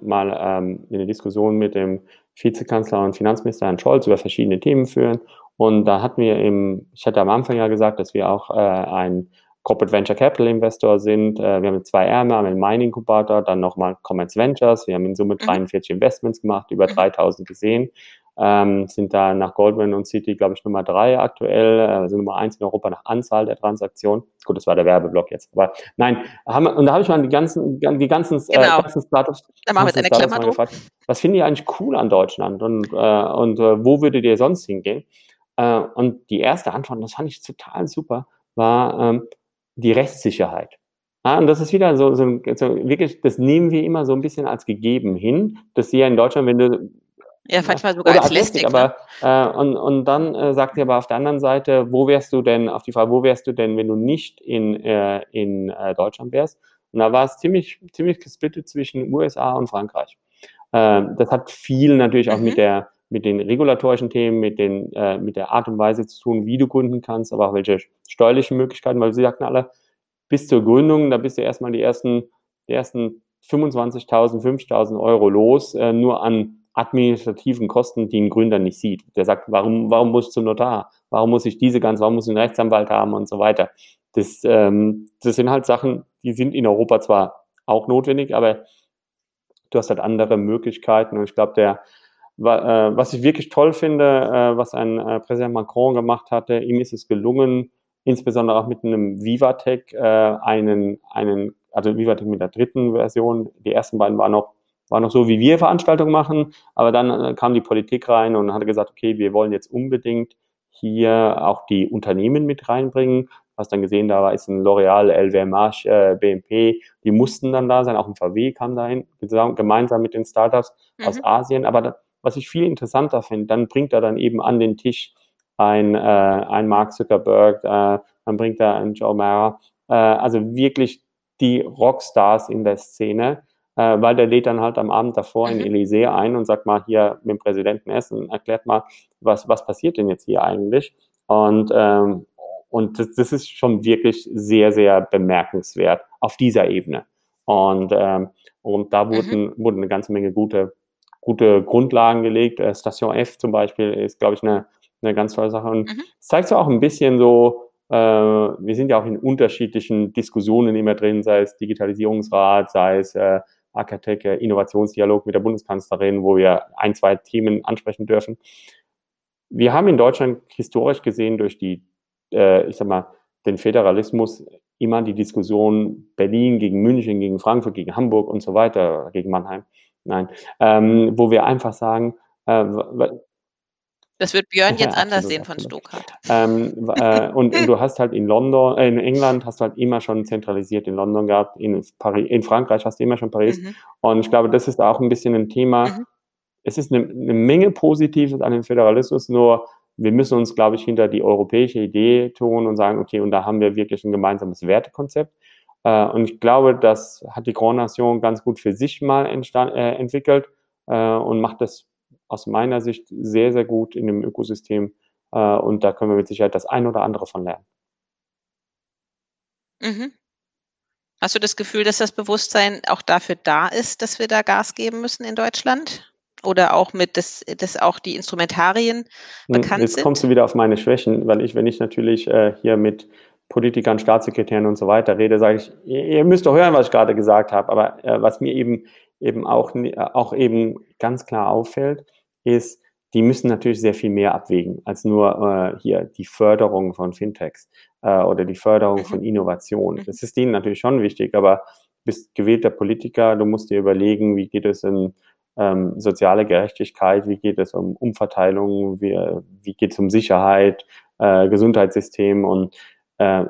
äh, mal ähm, eine Diskussion mit dem Vizekanzler und Finanzminister Herrn Scholz über verschiedene Themen führen. Und da hatten wir im, ich hatte am Anfang ja gesagt, dass wir auch äh, ein Corporate Venture Capital Investor sind. Äh, wir haben zwei Ärmel, haben einen Mining Incubator, dann nochmal Commerce Ventures. Wir haben in Summe 43 mhm. Investments gemacht, über 3000 mhm. gesehen. Ähm, sind da nach Goldman und City, glaube ich, Nummer drei aktuell, äh, also Nummer eins in Europa nach Anzahl der Transaktionen. Gut, das war der Werbeblock jetzt, aber nein, haben, und da habe ich mal die ganzen, die ganzen, äh, genau. äh, ganzen Startups, dann machen wir eine Klammer gefragt, was finde ich eigentlich cool an Deutschland und, äh, und äh, wo würdet ihr sonst hingehen? Äh, und die erste Antwort, das fand ich total super, war, ähm, die Rechtssicherheit. Ja, und das ist wieder so, so, so, wirklich, das nehmen wir immer so ein bisschen als gegeben hin, dass sie ja in Deutschland, wenn du Ja, manchmal sogar oder als lästig. lästig ne? aber, äh, und, und dann äh, sagt ihr aber auf der anderen Seite, wo wärst du denn, auf die Frage, wo wärst du denn, wenn du nicht in, äh, in äh, Deutschland wärst? Und da war es ziemlich, ziemlich gesplittet zwischen USA und Frankreich. Äh, das hat viel natürlich auch mhm. mit der mit den regulatorischen Themen, mit, den, äh, mit der Art und Weise zu tun, wie du gründen kannst, aber auch welche steuerlichen Möglichkeiten, weil sie sagten alle, bis zur Gründung, da bist du erstmal die ersten, die ersten 25.000, 5.000 Euro los, äh, nur an administrativen Kosten, die ein Gründer nicht sieht. Der sagt, warum, warum muss ich zum Notar? Warum muss ich diese ganze, warum muss ich einen Rechtsanwalt haben und so weiter? Das, ähm, das sind halt Sachen, die sind in Europa zwar auch notwendig, aber du hast halt andere Möglichkeiten. Und ich glaube, der, was ich wirklich toll finde, äh, was ein äh, Präsident Macron gemacht hatte, ihm ist es gelungen, insbesondere auch mit einem Vivatec äh, einen, einen, also Vivatec mit der dritten Version, die ersten beiden waren noch war noch so, wie wir Veranstaltungen machen, aber dann äh, kam die Politik rein und hat gesagt, okay, wir wollen jetzt unbedingt hier auch die Unternehmen mit reinbringen. Hast dann gesehen, da war ist ein L'Oreal, LVMH, äh, BNP, die mussten dann da sein, auch ein VW kam dahin, gemeinsam mit den Startups mhm. aus Asien. Aber da, was ich viel interessanter finde, dann bringt er dann eben an den Tisch ein, äh, ein Mark Zuckerberg, äh, dann bringt er einen Joe Mara, äh, also wirklich die Rockstars in der Szene, äh, weil der lädt dann halt am Abend davor mhm. in Elysee ein und sagt mal hier mit dem Präsidenten essen, erklärt mal, was, was passiert denn jetzt hier eigentlich? Und, ähm, und das, das ist schon wirklich sehr, sehr bemerkenswert auf dieser Ebene. Und, ähm, und da wurden, mhm. wurden eine ganze Menge gute, gute Grundlagen gelegt. Äh, Station F zum Beispiel ist, glaube ich, eine, eine ganz tolle Sache. Und mhm. es zeigt so auch ein bisschen so, äh, wir sind ja auch in unterschiedlichen Diskussionen immer drin, sei es Digitalisierungsrat, sei es äh, Architect Innovationsdialog mit der Bundeskanzlerin, wo wir ein, zwei Themen ansprechen dürfen. Wir haben in Deutschland historisch gesehen durch die, äh, ich sag mal, den Föderalismus immer die Diskussion Berlin gegen München, gegen Frankfurt, gegen Hamburg und so weiter, gegen Mannheim. Nein, ähm, wo wir einfach sagen, äh, das wird Björn jetzt ja, anders sehen von Stuttgart. Ähm, äh, und, und, du hast halt in London, äh, in England hast du halt immer schon zentralisiert in London gehabt, in, Paris, in Frankreich hast du immer schon Paris. Mhm. Und ich glaube, das ist auch ein bisschen ein Thema. Mhm. Es ist eine, eine Menge Positives an dem Föderalismus, nur wir müssen uns, glaube ich, hinter die europäische Idee tun und sagen, okay, und da haben wir wirklich ein gemeinsames Wertekonzept. Äh, und ich glaube, das hat die Grand Nation ganz gut für sich mal äh, entwickelt äh, und macht das aus meiner Sicht sehr, sehr gut in dem Ökosystem. Äh, und da können wir mit Sicherheit das ein oder andere von lernen. Mhm. Hast du das Gefühl, dass das Bewusstsein auch dafür da ist, dass wir da Gas geben müssen in Deutschland? Oder auch mit, dass, dass auch die Instrumentarien hm, bekannt Jetzt sind? Jetzt kommst du wieder auf meine Schwächen, weil ich, wenn ich natürlich äh, hier mit Politikern, Staatssekretären und so weiter rede, sage ich, ihr müsst doch hören, was ich gerade gesagt habe. Aber äh, was mir eben eben auch, äh, auch eben ganz klar auffällt, ist, die müssen natürlich sehr viel mehr abwägen als nur äh, hier die Förderung von Fintechs äh, oder die Förderung von mhm. Innovation. Mhm. Das ist ihnen natürlich schon wichtig, aber du bist gewählter Politiker, du musst dir überlegen, wie geht es in ähm, soziale Gerechtigkeit, wie geht es um Umverteilung, wie, wie geht es um Sicherheit, äh, Gesundheitssystem und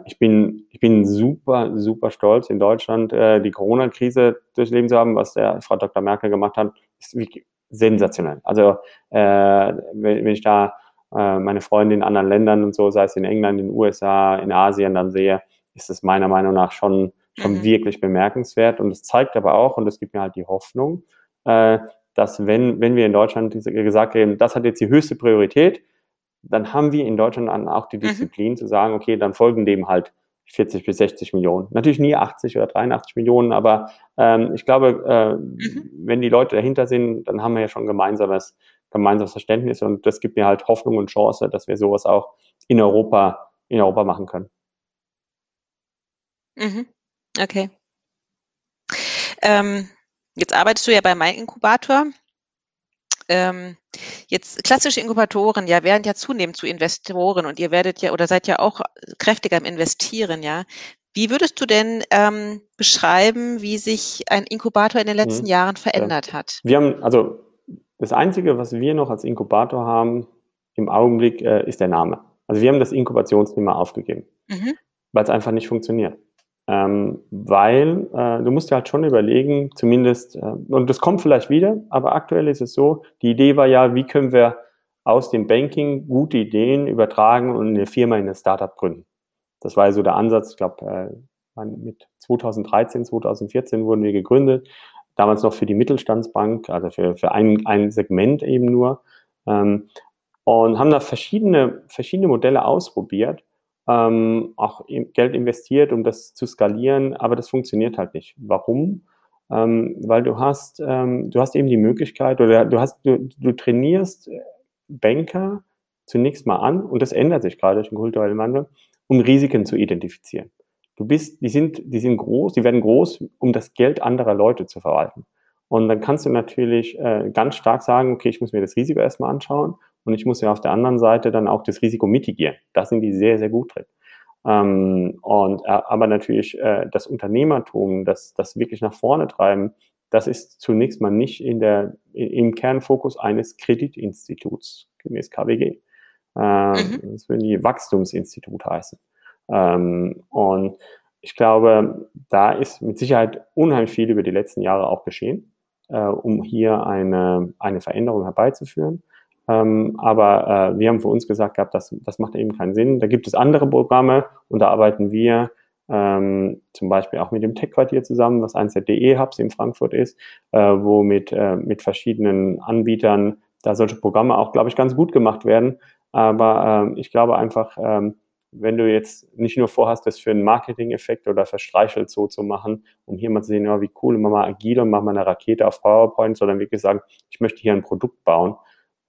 ich bin, ich bin super, super stolz in Deutschland äh, die Corona-Krise durchleben zu haben, was der Frau Dr. Merkel gemacht hat, ist wirklich sensationell. Also äh, wenn, ich da äh, meine Freunde in anderen Ländern und so, sei es in England, in den USA, in Asien, dann sehe, ist es meiner Meinung nach schon, schon mhm. wirklich bemerkenswert. Und es zeigt aber auch, und es gibt mir halt die Hoffnung, äh, dass wenn, wenn wir in Deutschland gesagt haben, das hat jetzt die höchste Priorität, dann haben wir in Deutschland auch die mhm. Disziplin mhm. zu sagen, okay, dann folgen dem halt 40 bis 60 Millionen. Natürlich nie 80 oder 83 Millionen, aber ähm, ich glaube, äh, mhm. wenn die Leute dahinter sind, dann haben wir ja schon gemeinsames, gemeinsames Verständnis und das gibt mir halt Hoffnung und Chance, dass wir sowas auch in Europa, in Europa machen können. Mhm. Okay. Ähm, jetzt arbeitest du ja bei Mein Inkubator. Ähm, jetzt klassische Inkubatoren, ja, werden ja zunehmend zu Investoren und ihr werdet ja oder seid ja auch kräftiger im Investieren, ja. Wie würdest du denn ähm, beschreiben, wie sich ein Inkubator in den letzten mhm. Jahren verändert ja. hat? Wir haben, also das Einzige, was wir noch als Inkubator haben im Augenblick, äh, ist der Name. Also wir haben das Inkubationsthema aufgegeben, mhm. weil es einfach nicht funktioniert. Ähm, weil äh, du musst dir halt schon überlegen, zumindest, äh, und das kommt vielleicht wieder, aber aktuell ist es so, die Idee war ja, wie können wir aus dem Banking gute Ideen übertragen und eine Firma in ein Startup gründen. Das war ja so der Ansatz, ich glaube, äh, mit 2013, 2014 wurden wir gegründet, damals noch für die Mittelstandsbank, also für, für ein, ein Segment eben nur, ähm, und haben da verschiedene, verschiedene Modelle ausprobiert ähm, auch Geld investiert, um das zu skalieren, aber das funktioniert halt nicht. Warum? Ähm, weil du hast, ähm, du hast eben die Möglichkeit oder du hast, du, du trainierst Banker zunächst mal an und das ändert sich gerade durch den kulturellen Wandel, um Risiken zu identifizieren. Du bist, die sind, die sind groß, die werden groß, um das Geld anderer Leute zu verwalten. Und dann kannst du natürlich äh, ganz stark sagen, okay, ich muss mir das Risiko erstmal anschauen und ich muss ja auf der anderen Seite dann auch das Risiko mitigieren. Da sind die sehr, sehr gut drin. Ähm, und äh, aber natürlich äh, das Unternehmertum, das, das wirklich nach vorne treiben, das ist zunächst mal nicht in der, im Kernfokus eines Kreditinstituts gemäß KWG. Äh, mhm. Das würden die Wachstumsinstitut heißen. Ähm, und ich glaube, da ist mit Sicherheit unheimlich viel über die letzten Jahre auch geschehen, äh, um hier eine, eine Veränderung herbeizuführen. Ähm, aber äh, wir haben für uns gesagt gehabt, das, das macht eben keinen Sinn. Da gibt es andere Programme und da arbeiten wir ähm, zum Beispiel auch mit dem Tech-Quartier zusammen, was eins der DE-Hubs in Frankfurt ist, äh, wo mit, äh, mit verschiedenen Anbietern da solche Programme auch, glaube ich, ganz gut gemacht werden. Aber ähm, ich glaube einfach, ähm, wenn du jetzt nicht nur vorhast, das für einen Marketing-Effekt oder für Streichelzoo zu machen, um hier mal zu sehen, ja, wie cool, wir mal agil und machen wir eine Rakete auf PowerPoint, sondern wirklich sagen, ich möchte hier ein Produkt bauen,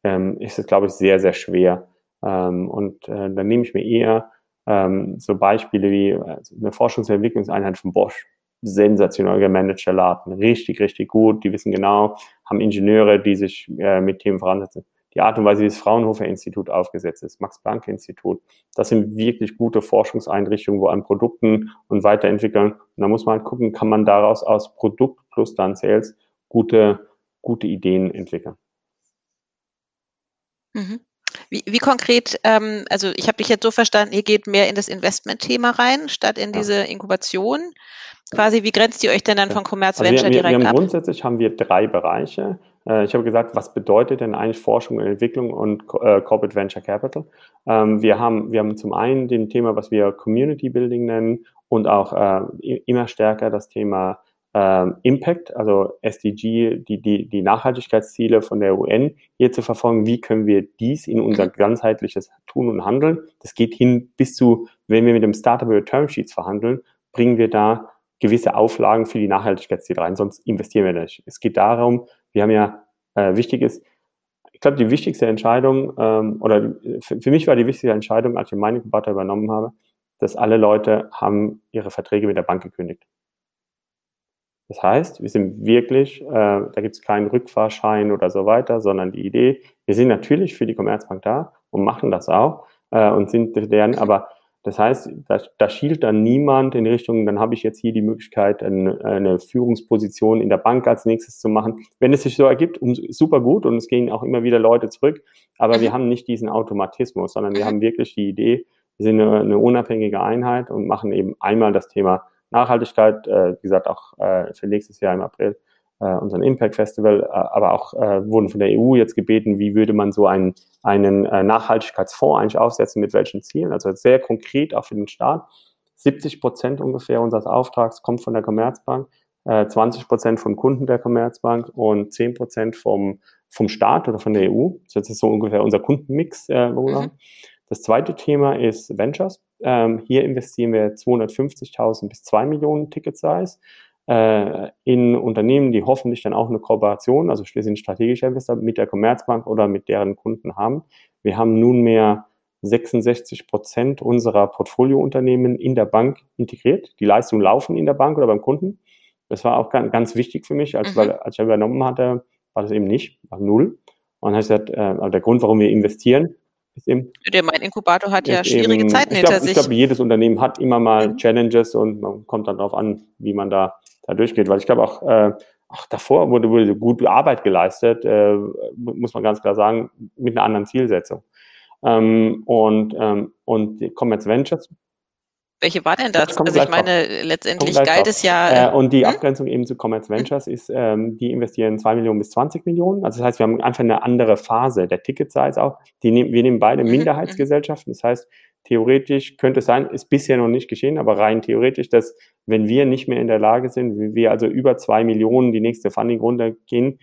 ähm, ist es, glaube ich, sehr, sehr schwer. Ähm, und äh, dann nehme ich mir eher ähm, so Beispiele wie also eine Forschungs- und Entwicklungseinheit von Bosch. Sensationell gemanagter Laden, richtig, richtig gut. Die wissen genau, haben Ingenieure, die sich äh, mit Themen voransetzen. Die Art und Weise, wie das Fraunhofer Institut aufgesetzt ist, Max Planck Institut, das sind wirklich gute Forschungseinrichtungen, wo an Produkten und Weiterentwicklung, und da muss man halt gucken, kann man daraus aus Produkt plus dann Sales gute, gute Ideen entwickeln. Mhm. Wie, wie konkret, ähm, also ich habe dich jetzt so verstanden, ihr geht mehr in das Investment-Thema rein, statt in ja. diese Inkubation. Quasi, wie grenzt ihr euch denn dann von Commerz also Venture wir, wir, direkt wir ab? Grundsätzlich haben wir drei Bereiche. Äh, ich habe gesagt, was bedeutet denn eigentlich Forschung und Entwicklung und äh, Corporate Venture Capital? Ähm, wir, haben, wir haben zum einen den Thema, was wir Community Building nennen und auch äh, immer stärker das Thema ähm, Impact, also SDG, die, die, die Nachhaltigkeitsziele von der UN hier zu verfolgen. Wie können wir dies in unser mhm. ganzheitliches Tun und Handeln? Das geht hin bis zu, wenn wir mit dem Startup über Termsheets verhandeln, bringen wir da gewisse Auflagen für die Nachhaltigkeitsziele rein, sonst investieren wir nicht. Es geht darum, wir haben ja äh, wichtiges, ich glaube, die wichtigste Entscheidung, ähm, oder für, für mich war die wichtigste Entscheidung, als ich meine Inkubator übernommen habe, dass alle Leute haben ihre Verträge mit der Bank gekündigt. Das heißt, wir sind wirklich, äh, da gibt es keinen Rückfahrschein oder so weiter, sondern die Idee, wir sind natürlich für die Commerzbank da und machen das auch äh, und sind deren, aber das heißt, da, da schielt dann niemand in Richtung, dann habe ich jetzt hier die Möglichkeit, eine, eine Führungsposition in der Bank als nächstes zu machen. Wenn es sich so ergibt, um, super gut und es gehen auch immer wieder Leute zurück, aber wir haben nicht diesen Automatismus, sondern wir haben wirklich die Idee, wir sind eine, eine unabhängige Einheit und machen eben einmal das Thema Nachhaltigkeit, äh, wie gesagt, auch äh, für nächstes Jahr im April äh, unseren Impact Festival, äh, aber auch äh, wurden von der EU jetzt gebeten, wie würde man so einen, einen äh, Nachhaltigkeitsfonds eigentlich aufsetzen, mit welchen Zielen, also sehr konkret auch für den Staat. 70 Prozent ungefähr unseres Auftrags kommt von der Commerzbank, äh, 20 Prozent von Kunden der Commerzbank und 10 Prozent vom, vom Staat oder von der EU. Das ist so ungefähr unser Kundenmix. Äh, mhm. Das zweite Thema ist Ventures. Ähm, hier investieren wir 250.000 bis 2 Millionen Ticket Size äh, in Unternehmen, die hoffentlich dann auch eine Kooperation, also wir sind strategischer Investor mit der Commerzbank oder mit deren Kunden haben. Wir haben nunmehr 66 Prozent unserer Portfoliounternehmen in der Bank integriert. Die Leistungen laufen in der Bank oder beim Kunden. Das war auch ganz, wichtig für mich, als, mhm. weil, als ich übernommen hatte, war das eben nicht, war null. Und dann habe ich gesagt, äh, der Grund, warum wir investieren, eben, der mein Inkubator hat ja schwierige eben, Zeiten hinter glaub, sich. Ich glaube, jedes Unternehmen hat immer mal mhm. Challenges und man kommt dann darauf an, wie man da, da durchgeht. Weil ich glaube auch, äh, auch davor wurde, wurde gute Arbeit geleistet, äh, muss man ganz klar sagen, mit einer anderen Zielsetzung. Ähm, und, ähm, und Commerce Ventures Welche war denn das? das also ich meine, drauf. letztendlich galt es ja. Äh, und die hm? Abgrenzung eben zu Commerce Ventures ist, ähm, die investieren 2 Millionen bis 20 Millionen. Also das heißt, wir haben einfach eine andere Phase der Ticket-Size auch. Die nehmen, wir nehmen beide mhm, mhm. Minderheitsgesellschaften. Das heißt, theoretisch könnte es sein, ist bisher noch nicht geschehen, aber rein theoretisch, dass wenn wir nicht mehr in der Lage sind, wir also über 2 Millionen die nächste Funding-Runde gehen,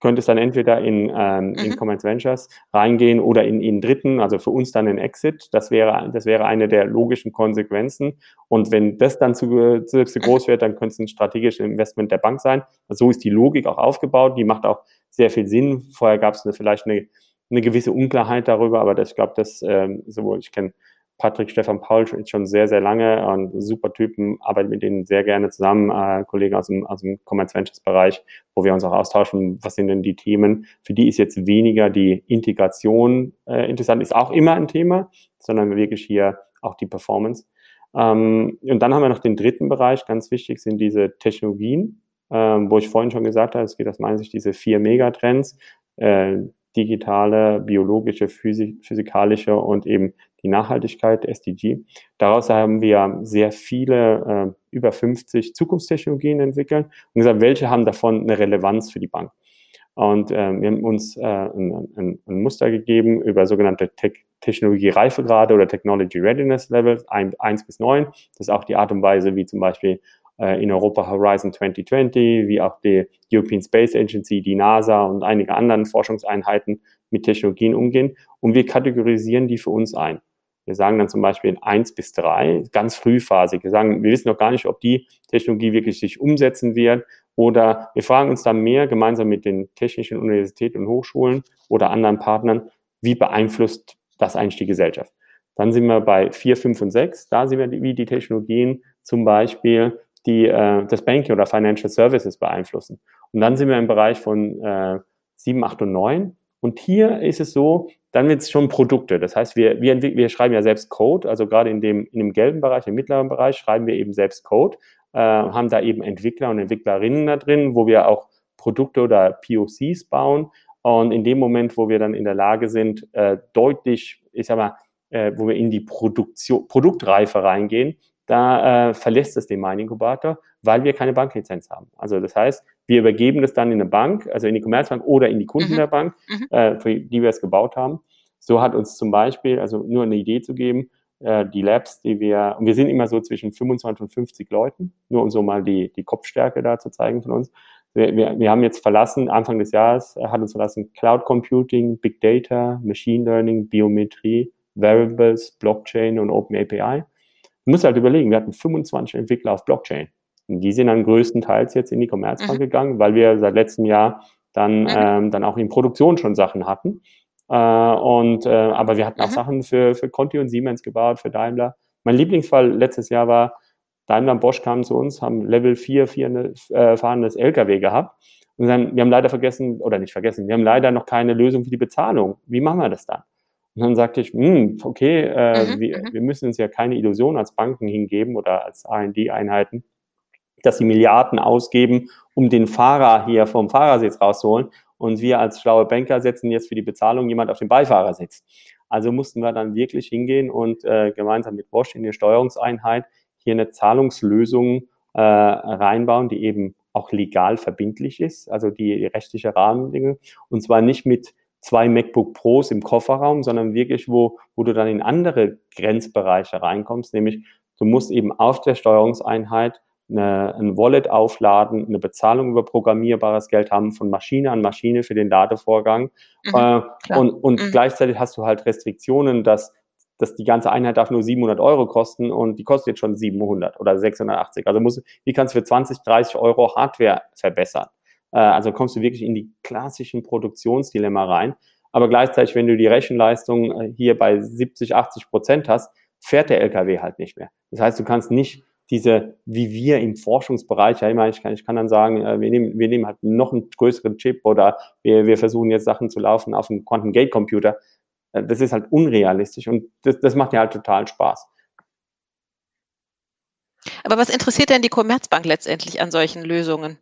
könnte es dann entweder in, ähm, mhm. in Commerce Ventures reingehen oder in, in Dritten, also für uns dann ein Exit. Das wäre, das wäre eine der logischen Konsequenzen. Und wenn das dann zu, zu, zu groß wird, dann könnte es ein strategisches Investment der Bank sein. So ist die Logik auch aufgebaut. Die macht auch sehr viel Sinn. Vorher gab es vielleicht eine, eine gewisse Unklarheit darüber, aber das, ich glaube, dass ähm, sowohl ich kenne Patrick Stefan Paul schon sehr, sehr lange und super Typen, arbeite mit denen sehr gerne zusammen, äh, Kollegen aus dem, aus dem Commerce Ventures Bereich, wo wir uns auch austauschen, was sind denn die Themen. Für die ist jetzt weniger die Integration äh, interessant, ist auch immer ein Thema, sondern wirklich hier auch die Performance. Ähm, und dann haben wir noch den dritten Bereich, ganz wichtig sind diese Technologien, ähm, wo ich vorhin schon gesagt habe, es geht aus meiner Sicht diese vier Megatrends, äh, digitale, biologische, physik physikalische und eben die Nachhaltigkeit, SDG. Daraus haben wir sehr viele, äh, über 50 Zukunftstechnologien entwickelt und gesagt, welche haben davon eine Relevanz für die Bank. Und äh, wir haben uns äh, ein, ein, ein, Muster gegeben über sogenannte Te Technologie-Reifegrade oder Technology Readiness Level 1 bis 9. Das ist auch die Art und Weise, wie zum Beispiel in Europa Horizon 2020, wie auch die European Space Agency, die NASA und einige anderen Forschungseinheiten mit Technologien umgehen. Und wir kategorisieren die für uns ein. Wir sagen dann zum Beispiel in eins bis drei, ganz frühphasig. Wir sagen, wir wissen noch gar nicht, ob die Technologie wirklich sich umsetzen wird. Oder wir fragen uns dann mehr gemeinsam mit den technischen Universitäten und Hochschulen oder anderen Partnern, wie beeinflusst das eigentlich die Gesellschaft? Dann sind wir bei vier, fünf und sechs. Da sehen wir, wie die Technologien zum Beispiel die äh, das Banking oder Financial Services beeinflussen. Und dann sind wir im Bereich von äh, 7, 8 und 9. Und hier ist es so, dann wird es schon Produkte. Das heißt, wir, wir, wir schreiben ja selbst Code, also gerade in dem, in dem gelben Bereich, im mittleren Bereich, schreiben wir eben selbst Code, äh, haben da eben Entwickler und Entwicklerinnen da drin, wo wir auch Produkte oder POCs bauen. Und in dem Moment, wo wir dann in der Lage sind, äh, deutlich, ich sag mal, äh, wo wir in die Produktion, Produktreife reingehen, da äh, verlässt es den Mining-Inkubator, weil wir keine Banklizenz haben. Also das heißt, wir übergeben das dann in eine Bank, also in die Commerzbank oder in die Kunden mhm. der Bank, mhm. äh, für die wir es gebaut haben. So hat uns zum Beispiel, also nur eine Idee zu geben, äh, die Labs, die wir, und wir sind immer so zwischen 25 und 50 Leuten, nur um so mal die, die Kopfstärke da zu zeigen von uns. Wir, wir, wir haben jetzt verlassen, Anfang des Jahres äh, hat uns verlassen Cloud Computing, Big Data, Machine Learning, Biometrie, Variables, Blockchain und Open API. Du musst halt überlegen, wir hatten 25 Entwickler auf Blockchain. Und die sind dann größtenteils jetzt in die Commerzbank mhm. gegangen, weil wir seit letztem Jahr dann, mhm. ähm, dann auch in Produktion schon Sachen hatten. Äh, und, äh, aber wir hatten auch mhm. Sachen für, für Conti und Siemens gebaut, für Daimler. Mein Lieblingsfall letztes Jahr war, Daimler und Bosch kamen zu uns, haben Level 4, 4 äh, fahrendes LKW gehabt. Und dann, wir haben leider vergessen, oder nicht vergessen, wir haben leider noch keine Lösung für die Bezahlung. Wie machen wir das dann? Und dann sagte ich, hm, okay, äh, mhm, wir, mhm. wir, müssen uns ja keine Illusion als Banken hingeben oder als R&D-Einheiten, dass sie Milliarden ausgeben, um den Fahrer hier vom Fahrersitz rauszuholen. Und wir als schlaue Banker setzen jetzt für die Bezahlung jemand auf den Beifahrersitz. Also mussten wir dann wirklich hingehen und äh, gemeinsam mit Bosch in der Steuerungseinheit hier eine Zahlungslösung äh, reinbauen, die eben auch legal verbindlich ist, also die, die rechtliche Rahmenbedingungen. Und zwar nicht mit zwei MacBook Pros im Kofferraum, sondern wirklich, wo, wo du dann in andere Grenzbereiche reinkommst, nämlich du musst eben auf der Steuerungseinheit eine, ein Wallet aufladen, eine Bezahlung über programmierbares Geld haben von Maschine an Maschine für den Ladevorgang. Mhm, äh, und und mhm. gleichzeitig hast du halt Restriktionen, dass, dass die ganze Einheit darf nur 700 Euro kosten und die kostet jetzt schon 700 oder 680. Also muss, wie kannst du für 20, 30 Euro Hardware verbessern? Äh, also kommst du wirklich in die klassischen Produktionsdilemma rein. Aber gleichzeitig, wenn du die Rechenleistung äh, hier bei 70, 80 Prozent hast, fährt der LKW halt nicht mehr. Das heißt, du kannst nicht diese, wie wir im Forschungsbereich, ja immer, ich kann, ich kann dann sagen, äh, wir nehmen, wir nehmen halt noch einen größeren Chip oder wir, wir versuchen jetzt Sachen zu laufen auf einem Quantum Gate Computer. Das ist halt unrealistisch und das, das macht ja halt total Spaß. Aber was interessiert denn die Commerzbank letztendlich an solchen Lösungen?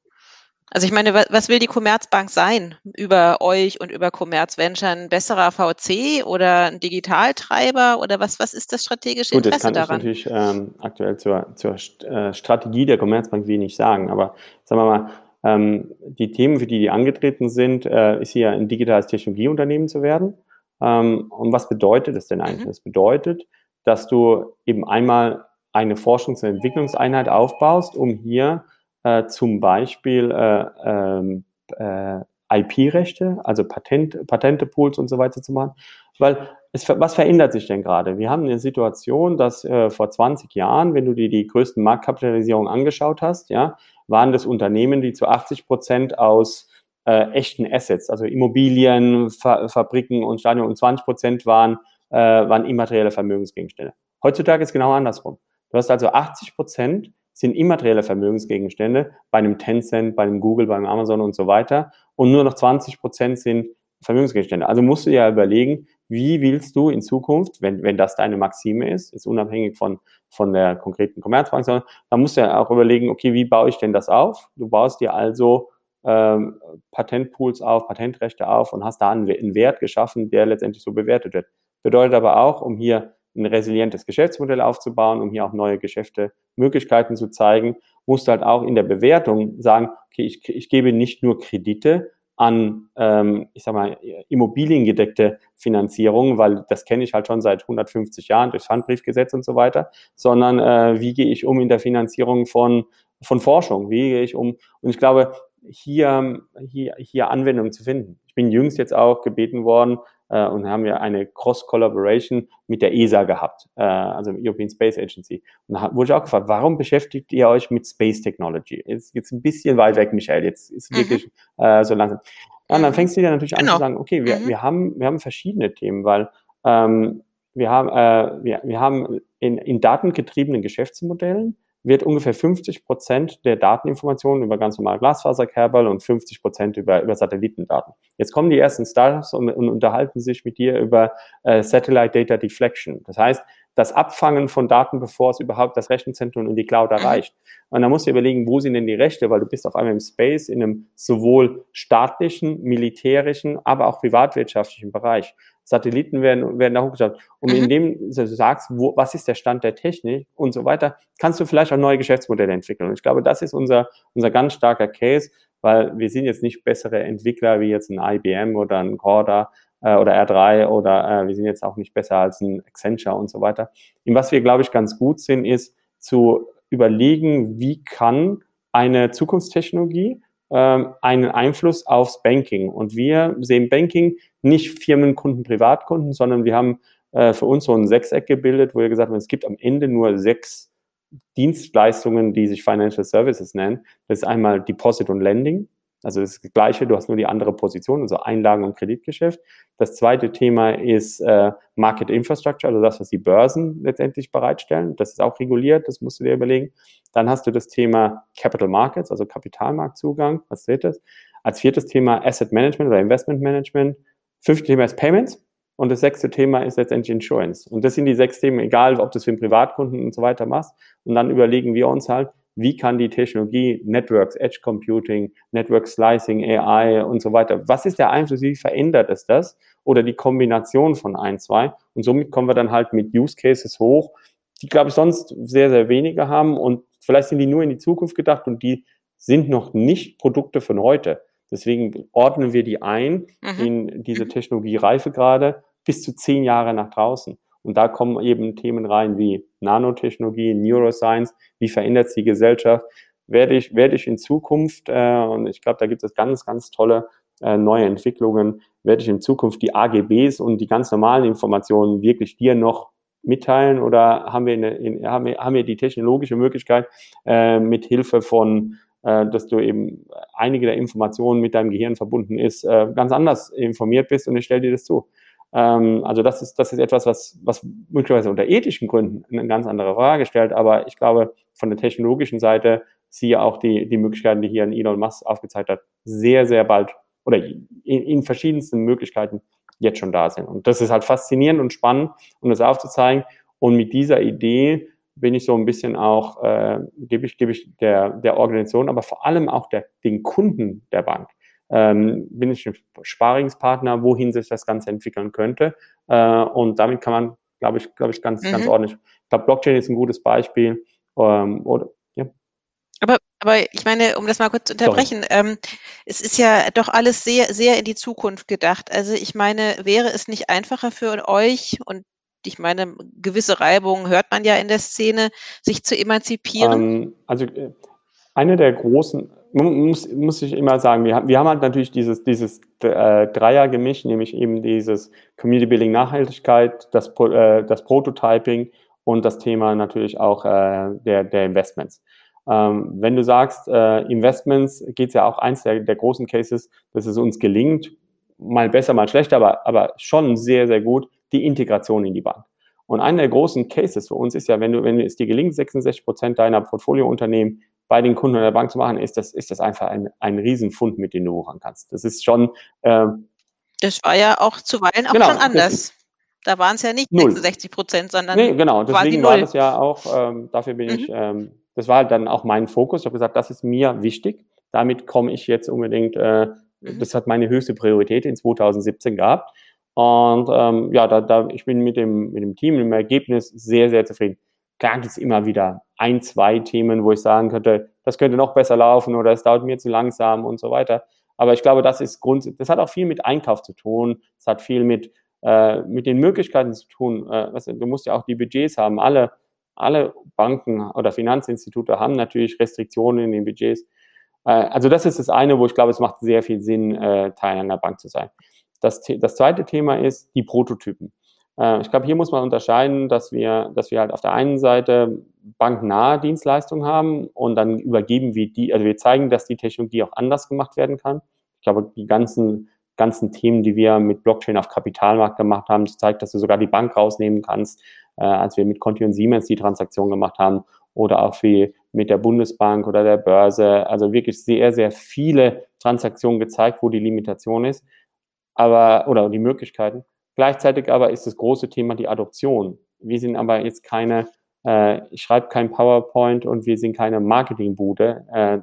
Also ich meine, was will die Commerzbank sein? Über euch und über Commerzventure ein besserer VC oder ein Digitaltreiber oder was, was ist das strategische Gut, Interesse das kann daran? Ich natürlich ähm, aktuell zur, zur äh, Strategie der Commerzbank wenig sagen, aber sagen wir mal, ähm, die Themen, für die die angetreten sind, äh, ist hier ein digitales Technologieunternehmen zu werden. Ähm, und was bedeutet das denn eigentlich? Mhm. Das bedeutet, dass du eben einmal eine Forschungs- und Entwicklungseinheit aufbaust, um hier äh, zum Beispiel äh, ähm, äh, IP-Rechte, also Patent, Patentepools und so weiter zu machen. Weil es, was verändert sich denn gerade? Wir haben eine Situation, dass äh, vor 20 Jahren, wenn du dir die größten Marktkapitalisierungen angeschaut hast, ja, waren das Unternehmen, die zu 80 Prozent aus äh, echten Assets, also Immobilien, Fa Fabriken und Stadien und 20 Prozent waren, äh, waren immaterielle Vermögensgegenstände. Heutzutage ist genau andersrum. Du hast also 80 Prozent sind immaterielle Vermögensgegenstände bei einem Tencent, bei einem Google, beim Amazon und so weiter. Und nur noch 20 Prozent sind Vermögensgegenstände. Also musst du ja überlegen, wie willst du in Zukunft, wenn, wenn das deine Maxime ist, ist unabhängig von, von der konkreten Commerzbank, sondern dann musst du ja auch überlegen, okay, wie baue ich denn das auf? Du baust dir also ähm, Patentpools auf, Patentrechte auf und hast da einen, einen Wert geschaffen, der letztendlich so bewertet wird. Bedeutet aber auch, um hier ein resilientes Geschäftsmodell aufzubauen, um hier auch neue Geschäfte, Möglichkeiten zu zeigen, musst du halt auch in der Bewertung sagen, okay, ich, ich gebe nicht nur Kredite an, ähm, ich sag mal, immobiliengedeckte Finanzierung, weil das kenne ich halt schon seit 150 Jahren durch Pfandbriefgesetz und so weiter, sondern äh, wie gehe ich um in der Finanzierung von, von Forschung, wie gehe ich um? Und ich glaube, hier, hier, hier Anwendung zu finden. Ich bin jüngst jetzt auch gebeten worden, äh, und haben ja eine Cross-Collaboration mit der ESA gehabt, äh, also European Space Agency. Und da wurde ich auch gefragt, warum beschäftigt ihr euch mit Space Technology? Jetzt, jetzt ein bisschen weit weg, Michael, jetzt ist mhm. wirklich äh, so langsam. Ja, und dann mhm. fängst du dir natürlich genau. an zu sagen, okay, wir, mhm. wir, haben, wir haben verschiedene Themen, weil ähm, wir haben, äh, wir, wir haben in, in datengetriebenen Geschäftsmodellen wird ungefähr 50 Prozent der Dateninformationen über ganz normale Glasfaserkabel und 50 Prozent über, über Satellitendaten. Jetzt kommen die ersten Startups und, und unterhalten sich mit dir über äh, Satellite Data Deflection. Das heißt, das Abfangen von Daten, bevor es überhaupt das Rechenzentrum und die Cloud erreicht. Und da musst du überlegen, wo sind denn die Rechte, weil du bist auf einmal im Space, in einem sowohl staatlichen, militärischen, aber auch privatwirtschaftlichen Bereich. Satelliten werden, werden da hochgeschaut. Und mhm. indem du sagst, wo, was ist der Stand der Technik und so weiter, kannst du vielleicht auch neue Geschäftsmodelle entwickeln. Und ich glaube, das ist unser, unser ganz starker Case, weil wir sind jetzt nicht bessere Entwickler wie jetzt ein IBM oder ein Corda äh, oder R3 oder äh, wir sind jetzt auch nicht besser als ein Accenture und so weiter. In was wir, glaube ich, ganz gut sind, ist zu überlegen, wie kann eine Zukunftstechnologie einen Einfluss aufs Banking. Und wir sehen Banking nicht Firmenkunden, Privatkunden, sondern wir haben äh, für uns so ein Sechseck gebildet, wo wir gesagt haben, es gibt am Ende nur sechs Dienstleistungen, die sich Financial Services nennen. Das ist einmal Deposit und Lending. Also das, Gleiche, du hast nur die andere Position, also Einlagen- und Kreditgeschäft. Das zweite Thema ist äh, Market Infrastructure, also das, was die Börsen letztendlich bereitstellen. Das ist auch reguliert, das musst du dir überlegen. Dann hast du das Thema Capital Markets, also Kapitalmarktzugang als drittes. Als viertes Thema Asset Management oder Investment Management. Fünftes Thema ist Payments. Und das sechste Thema ist letztendlich Insurance. Und das sind die sechs Themen, egal ob du es für einen Privatkunden und so weiter machst. Und dann überlegen wir uns halt, wie kann die Technologie Networks, Edge Computing, Network Slicing, AI und so weiter, was ist der Einfluss, wie verändert es das? Oder die Kombination von ein, zwei. Und somit kommen wir dann halt mit Use Cases hoch, die, glaube ich, sonst sehr, sehr wenige haben und vielleicht sind die nur in die Zukunft gedacht und die sind noch nicht Produkte von heute. Deswegen ordnen wir die ein mhm. in diese mhm. Technologiereife gerade bis zu zehn Jahre nach draußen. Und da kommen eben Themen rein wie Nanotechnologie, Neuroscience, wie verändert sich die Gesellschaft. Werde ich, werde ich in Zukunft, äh, und ich glaube, da gibt es ganz, ganz tolle äh, neue Entwicklungen, werde ich in Zukunft die AGBs und die ganz normalen Informationen wirklich dir noch mitteilen oder haben wir, eine, in, haben wir, haben wir die technologische Möglichkeit, äh, mit Hilfe von, äh, dass du eben einige der Informationen mit deinem Gehirn verbunden ist, äh, ganz anders informiert bist und ich stelle dir das zu. Ähm, also das ist, das ist etwas, was, was möglicherweise unter ethischen Gründen eine ganz andere Frage stellt, aber ich glaube, von der technologischen Seite siehe auch die, die Möglichkeiten, die hier in Elon Musk aufgezeigt hat, sehr, sehr bald oder in, in verschiedensten Möglichkeiten jetzt schon da sind. Und das ist halt faszinierend und spannend, um das aufzuzeigen. Und mit dieser Idee bin ich so ein bisschen auch, äh, gebe ich, gebe ich der, der Organisation, aber vor allem auch der, den Kunden der Bank. Ähm, bin ich ein Sparingspartner, wohin sich das Ganze entwickeln könnte. Äh, und damit kann man, glaube ich, glaube ich, ganz, mhm. ganz ordentlich. Ich glaube, Blockchain ist ein gutes Beispiel. Ähm, oder, ja. Aber, aber ich meine, um das mal kurz zu unterbrechen, ähm, es ist ja doch alles sehr, sehr in die Zukunft gedacht. Also ich meine, wäre es nicht einfacher für euch und ich meine, gewisse Reibungen hört man ja in der Szene, sich zu emanzipieren? Ähm, also äh, eine der großen, muss, muss ich immer sagen, wir, haben, wir haben halt natürlich dieses, dieses äh, Dreiergemisch, nämlich eben dieses Community Building Nachhaltigkeit, das, äh, das Prototyping und das Thema natürlich auch äh, der, der Investments. Ähm, wenn du sagst, äh, Investments, geht es ja auch eins der, der großen Cases, dass es uns gelingt, mal besser, mal schlechter, aber, aber schon sehr, sehr gut, die Integration in die Bank. Und einer der großen Cases für uns ist ja, wenn du, wenn es dir gelingt, 66 Prozent deiner Portfoliounternehmen bei den Kunden der Bank zu machen, ist das, ist das einfach ein, ein Riesenfund, mit dem du hochran kannst. Das ist schon. Äh, das war ja auch zuweilen auch genau, schon anders. Da waren es ja nicht 66 Prozent, sondern. Nee, genau. Deswegen war das ja auch, ähm, dafür bin mhm. ich, ähm, das war dann auch mein Fokus. Ich habe gesagt, das ist mir wichtig. Damit komme ich jetzt unbedingt, äh, mhm. das hat meine höchste Priorität in 2017 gehabt. Und ähm, ja, da, da, ich bin mit dem, mit dem Team, mit dem Ergebnis sehr, sehr zufrieden. Klar gibt es immer wieder ein, zwei Themen, wo ich sagen könnte, das könnte noch besser laufen oder es dauert mir zu langsam und so weiter. Aber ich glaube, das ist Grund, das hat auch viel mit Einkauf zu tun. Es hat viel mit, äh, mit den Möglichkeiten zu tun. Äh, du musst ja auch die Budgets haben. Alle, alle Banken oder Finanzinstitute haben natürlich Restriktionen in den Budgets. Äh, also das ist das eine, wo ich glaube, es macht sehr viel Sinn, äh, Teil einer Bank zu sein. Das, das zweite Thema ist die Prototypen. Äh, ich glaube, hier muss man unterscheiden, dass wir, dass wir halt auf der einen Seite banknahe Dienstleistungen haben und dann übergeben wir die, also wir zeigen, dass die Technologie auch anders gemacht werden kann. Ich glaube, die ganzen, ganzen Themen, die wir mit Blockchain auf Kapitalmarkt gemacht haben, das zeigt, dass du sogar die Bank rausnehmen kannst, äh, als wir mit Conti und Siemens die Transaktion gemacht haben oder auch wie mit der Bundesbank oder der Börse. Also wirklich sehr, sehr viele Transaktionen gezeigt, wo die Limitation ist aber oder die Möglichkeiten. Gleichzeitig aber ist das große Thema die Adoption. Wir sind aber jetzt keine, äh, ich schreibe kein PowerPoint und wir sind keine Marketingbude. Äh,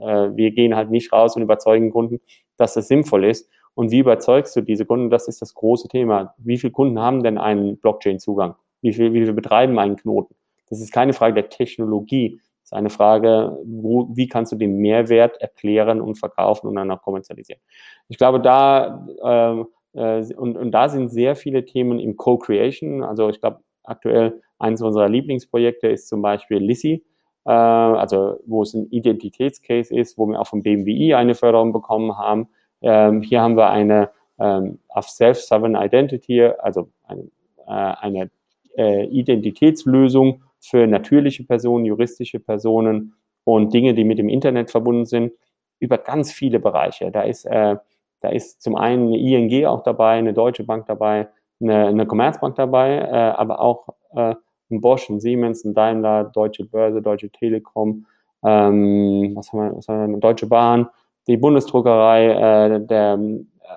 äh, wir gehen halt nicht raus und überzeugen Kunden, dass das sinnvoll ist. Und wie überzeugst du diese Kunden? Das ist das große Thema. Wie viele Kunden haben denn einen Blockchain-Zugang? Wie viel, wie viel betreiben einen Knoten? Das ist keine Frage der Technologie. Das ist eine Frage, wo, wie kannst du den Mehrwert erklären und verkaufen und dann auch kommerzialisieren. Ich glaube, da äh, und, und da sind sehr viele Themen im Co-Creation. Also ich glaube, aktuell eines unserer Lieblingsprojekte ist zum Beispiel Lissy, äh, also wo es ein Identitätscase ist, wo wir auch vom BMWI eine Förderung bekommen haben. Ähm, hier haben wir eine ähm, auf Self-Sovereign Identity, also eine, äh, eine äh, Identitätslösung für natürliche Personen, juristische Personen und Dinge, die mit dem Internet verbunden sind, über ganz viele Bereiche. Da ist äh, da ist zum einen eine ING auch dabei, eine Deutsche Bank dabei, eine, eine Commerzbank dabei, äh, aber auch äh, ein Bosch, ein Siemens, ein Daimler, Deutsche Börse, Deutsche Telekom, ähm, was haben wir, was haben wir, eine Deutsche Bahn, die Bundesdruckerei, äh, der,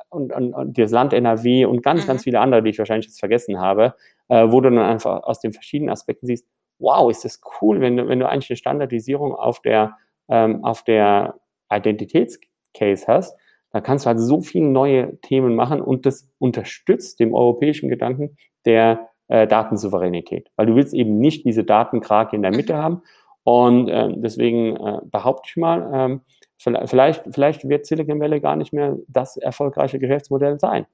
und, und, und das Land NRW und ganz, mhm. ganz viele andere, die ich wahrscheinlich jetzt vergessen habe, äh, wo du dann einfach aus den verschiedenen Aspekten siehst, wow, ist das cool, wenn du, wenn du eigentlich eine Standardisierung auf der, ähm, auf der Identitätscase hast, da kannst du halt so viele neue Themen machen und das unterstützt dem europäischen Gedanken der äh, Datensouveränität, weil du willst eben nicht diese Datenkrake in der Mitte mhm. haben. Und äh, deswegen äh, behaupte ich mal, ähm, vielleicht, vielleicht wird Silicon Valley gar nicht mehr das erfolgreiche Geschäftsmodell sein,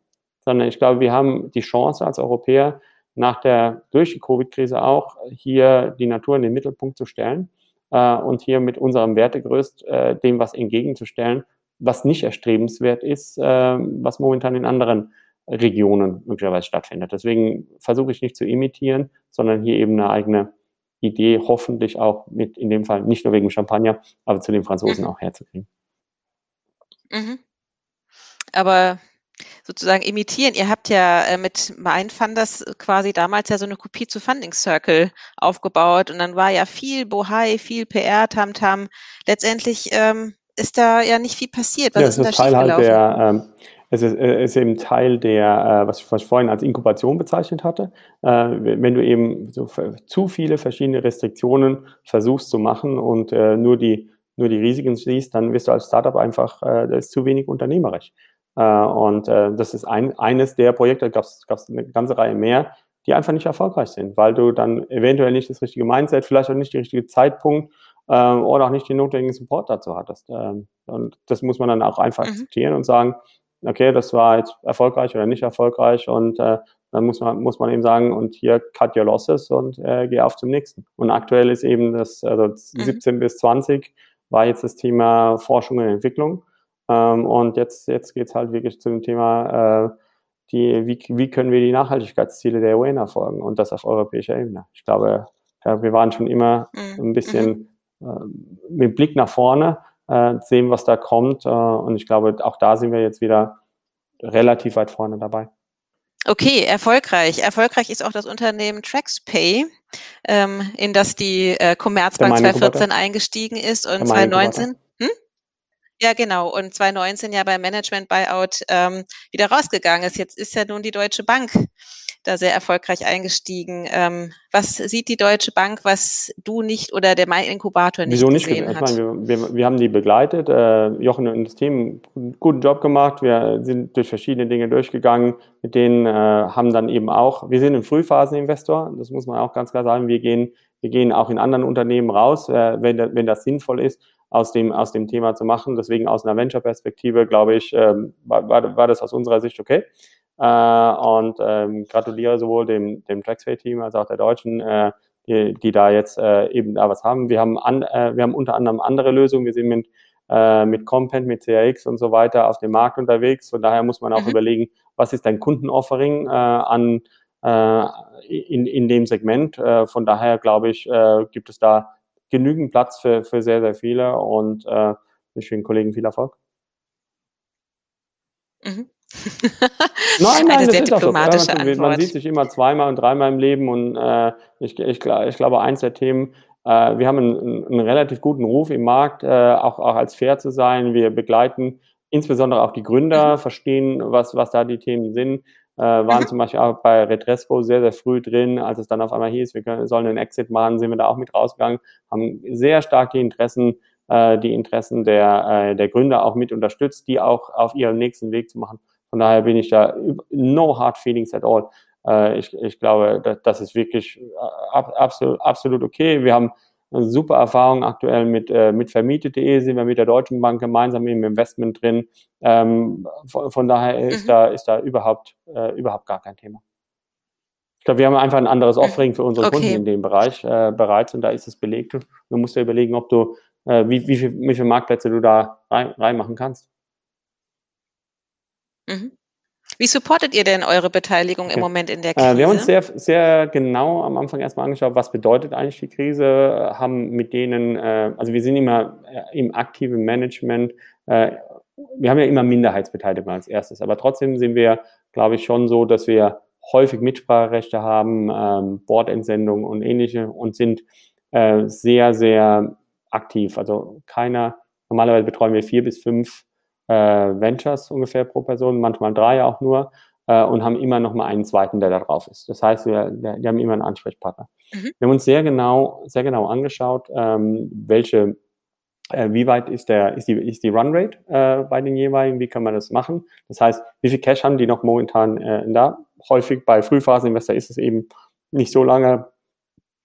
sondern ich glaube, wir haben die Chance als Europäer, nach der, durch die Covid-Krise auch, hier die Natur in den Mittelpunkt zu stellen äh, und hier mit unserem Wertegerüst äh, dem was entgegenzustellen, was nicht erstrebenswert ist, äh, was momentan in anderen Regionen möglicherweise stattfindet. Deswegen versuche ich nicht zu imitieren, sondern hier eben eine eigene Idee hoffentlich auch mit, in dem Fall nicht nur wegen Champagner, aber zu den Franzosen mhm. auch herzukriegen. Mhm. Aber sozusagen imitieren. Ihr habt ja äh, mit Mein Funders quasi damals ja so eine Kopie zu Funding Circle aufgebaut und dann war ja viel Bohai, viel PR, Tamtam. Letztendlich ähm, ist da ja nicht viel passiert. Was ja, ist das ist Teil halt der, ähm, es ist, äh, ist, eben Teil der, äh, was, was ich vorhin als Inkubation bezeichnet hatte. Äh, wenn du eben so zu viele verschiedene Restriktionen versuchst zu machen und nur, die, nur die Risiken siehst, dann wirst du als Startup einfach, das ist zu wenig unternehmerisch. und das ist ein, eines der Projekte, da gab es eine ganze Reihe mehr, die einfach nicht erfolgreich sind, weil du dann eventuell nicht das richtige Mindset, vielleicht auch nicht der richtige Zeitpunkt oder auch nicht den notwendigen Support dazu hattest. Ähm, und das muss man dann auch einfach mhm. akzeptieren und sagen, okay, das war jetzt erfolgreich oder nicht erfolgreich und äh, dann muss man, muss man eben sagen, und hier cut your losses und äh, geh auf zum nächsten. Und aktuell ist eben das, also mhm. 17 bis 20 war jetzt das Thema Forschung und Entwicklung. Ähm, und jetzt, jetzt geht's halt wirklich zu dem Thema, äh, die, wie, wie können wir die Nachhaltigkeitsziele der UN erfolgen und das auf europäischer Ebene. Ich glaube, ja, wir waren schon immer mhm. ein bisschen mhm. Mit Blick nach vorne, äh, sehen, was da kommt. Äh, und ich glaube, auch da sind wir jetzt wieder relativ weit vorne dabei. Okay, erfolgreich. Erfolgreich ist auch das Unternehmen TraxPay, ähm, in das die äh, Commerzbank 2014 eingestiegen ist und 2019. Ja, genau. Und 2019 ja beim Management Buyout ähm, wieder rausgegangen ist. Jetzt ist ja nun die Deutsche Bank da sehr erfolgreich eingestiegen. Ähm, was sieht die Deutsche Bank, was du nicht oder der Mai Inkubator nicht Wieso nicht gesehen hat? Ich meine, wir, wir, wir haben die begleitet. Äh, Jochen und das Team einen guten Job gemacht. Wir sind durch verschiedene Dinge durchgegangen. Mit denen äh, haben dann eben auch, wir sind ein Frühphaseninvestor. Das muss man auch ganz klar sagen. Wir gehen, wir gehen auch in anderen Unternehmen raus, äh, wenn, wenn das sinnvoll ist aus dem, aus dem Thema zu machen. Deswegen aus einer Venture-Perspektive, glaube ich, ähm, war, war das aus unserer Sicht okay. Äh, und ähm, gratuliere sowohl dem, dem Traxway-Team als auch der Deutschen, äh, die, die da jetzt äh, eben da was haben. Wir haben, an, äh, wir haben unter anderem andere Lösungen. Wir sind mit, äh, mit Compent, mit CRX und so weiter auf dem Markt unterwegs. Von daher muss man auch mhm. überlegen, was ist dein Kundenoffering äh, an äh, in, in dem Segment. Äh, von daher glaube ich, äh, gibt es da genügend Platz für, für sehr, sehr viele und äh, ich wünsche den Kollegen viel Erfolg. Mhm. nein, nein, Eine das ist auch so. Man, man, sieht sich immer zweimal und dreimal im Leben und äh, ich, ich, ich, glaube, eins der Themen, äh, wir haben einen, einen, relativ guten Ruf im Markt, äh, auch, auch als fair zu sein. Wir begleiten insbesondere auch die Gründer, mhm. verstehen, was, was da die Themen sind. Äh, waren mhm. zum Beispiel auch bei Redresco sehr, sehr früh drin, als es dann auf einmal hieß, wir können, sollen einen Exit machen, sind wir da auch mit rausgegangen, haben sehr stark die Interessen äh, die Interessen der, äh, der Gründer auch mit unterstützt, die auch auf ihrem nächsten Weg zu machen. Von daher bin ich da no hard feelings at all. Äh, ich, ich glaube, das, das ist wirklich äh, absolut, absolut okay. Wir haben super Erfahrung aktuell mit, äh, mit vermietet.de, sind wir mit der Deutschen Bank gemeinsam im Investment drin. Ähm, von, von, daher ist mhm. da, ist da überhaupt, äh, überhaupt gar kein Thema. Ich glaube, wir haben einfach ein anderes mhm. Offering für unsere okay. Kunden in dem Bereich äh, bereits und da ist es belegt. Du musst dir überlegen, ob du, äh, wie, wie, viel, wie viele Marktplätze du da rein, reinmachen kannst. Mhm. Wie supportet ihr denn eure Beteiligung okay. im Moment in der Krise? Äh, wir haben uns sehr, sehr genau am Anfang erstmal angeschaut, was bedeutet eigentlich die Krise, haben mit denen, äh, also wir sind immer äh, im aktiven Management, wir haben ja immer Minderheitsbeteiligung als erstes, aber trotzdem sind wir, glaube ich, schon so, dass wir häufig Mitspracherechte haben, ähm, Bordentsendungen und ähnliche und sind sehr, sehr aktiv. Also keiner, normalerweise betreuen wir vier bis fünf äh, Ventures ungefähr pro Person, manchmal drei auch nur äh, und haben immer noch mal einen zweiten, der da drauf ist. Das heißt, wir, wir haben immer einen Ansprechpartner. Mhm. Wir haben uns sehr genau, sehr genau angeschaut, ähm, welche äh, wie weit ist, der, ist, die, ist die Runrate äh, bei den jeweiligen, wie kann man das machen? Das heißt, wie viel Cash haben die noch momentan äh, da? Häufig bei Frühphaseninvestor ist es eben nicht so lange.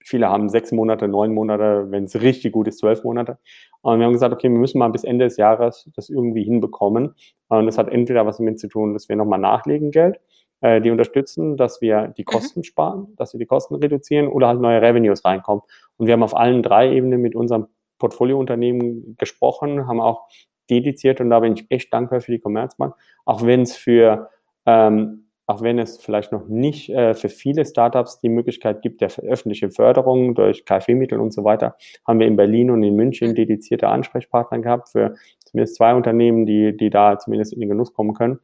Viele haben sechs Monate, neun Monate, wenn es richtig gut ist, zwölf Monate. Und wir haben gesagt, okay, wir müssen mal bis Ende des Jahres das irgendwie hinbekommen. Und das hat entweder was damit zu tun, dass wir nochmal nachlegen Geld, äh, die unterstützen, dass wir die mhm. Kosten mhm. sparen, dass wir die Kosten reduzieren oder halt neue Revenues reinkommen. Und wir haben auf allen drei Ebenen mit unserem Portfoliounternehmen gesprochen, haben auch dediziert und da bin ich echt dankbar für die Commerzbank, auch wenn es für ähm, auch wenn es vielleicht noch nicht äh, für viele Startups die Möglichkeit gibt der öffentlichen Förderung durch KfW-Mittel und so weiter, haben wir in Berlin und in München dedizierte Ansprechpartner gehabt für zumindest zwei Unternehmen, die, die da zumindest in den Genuss kommen können,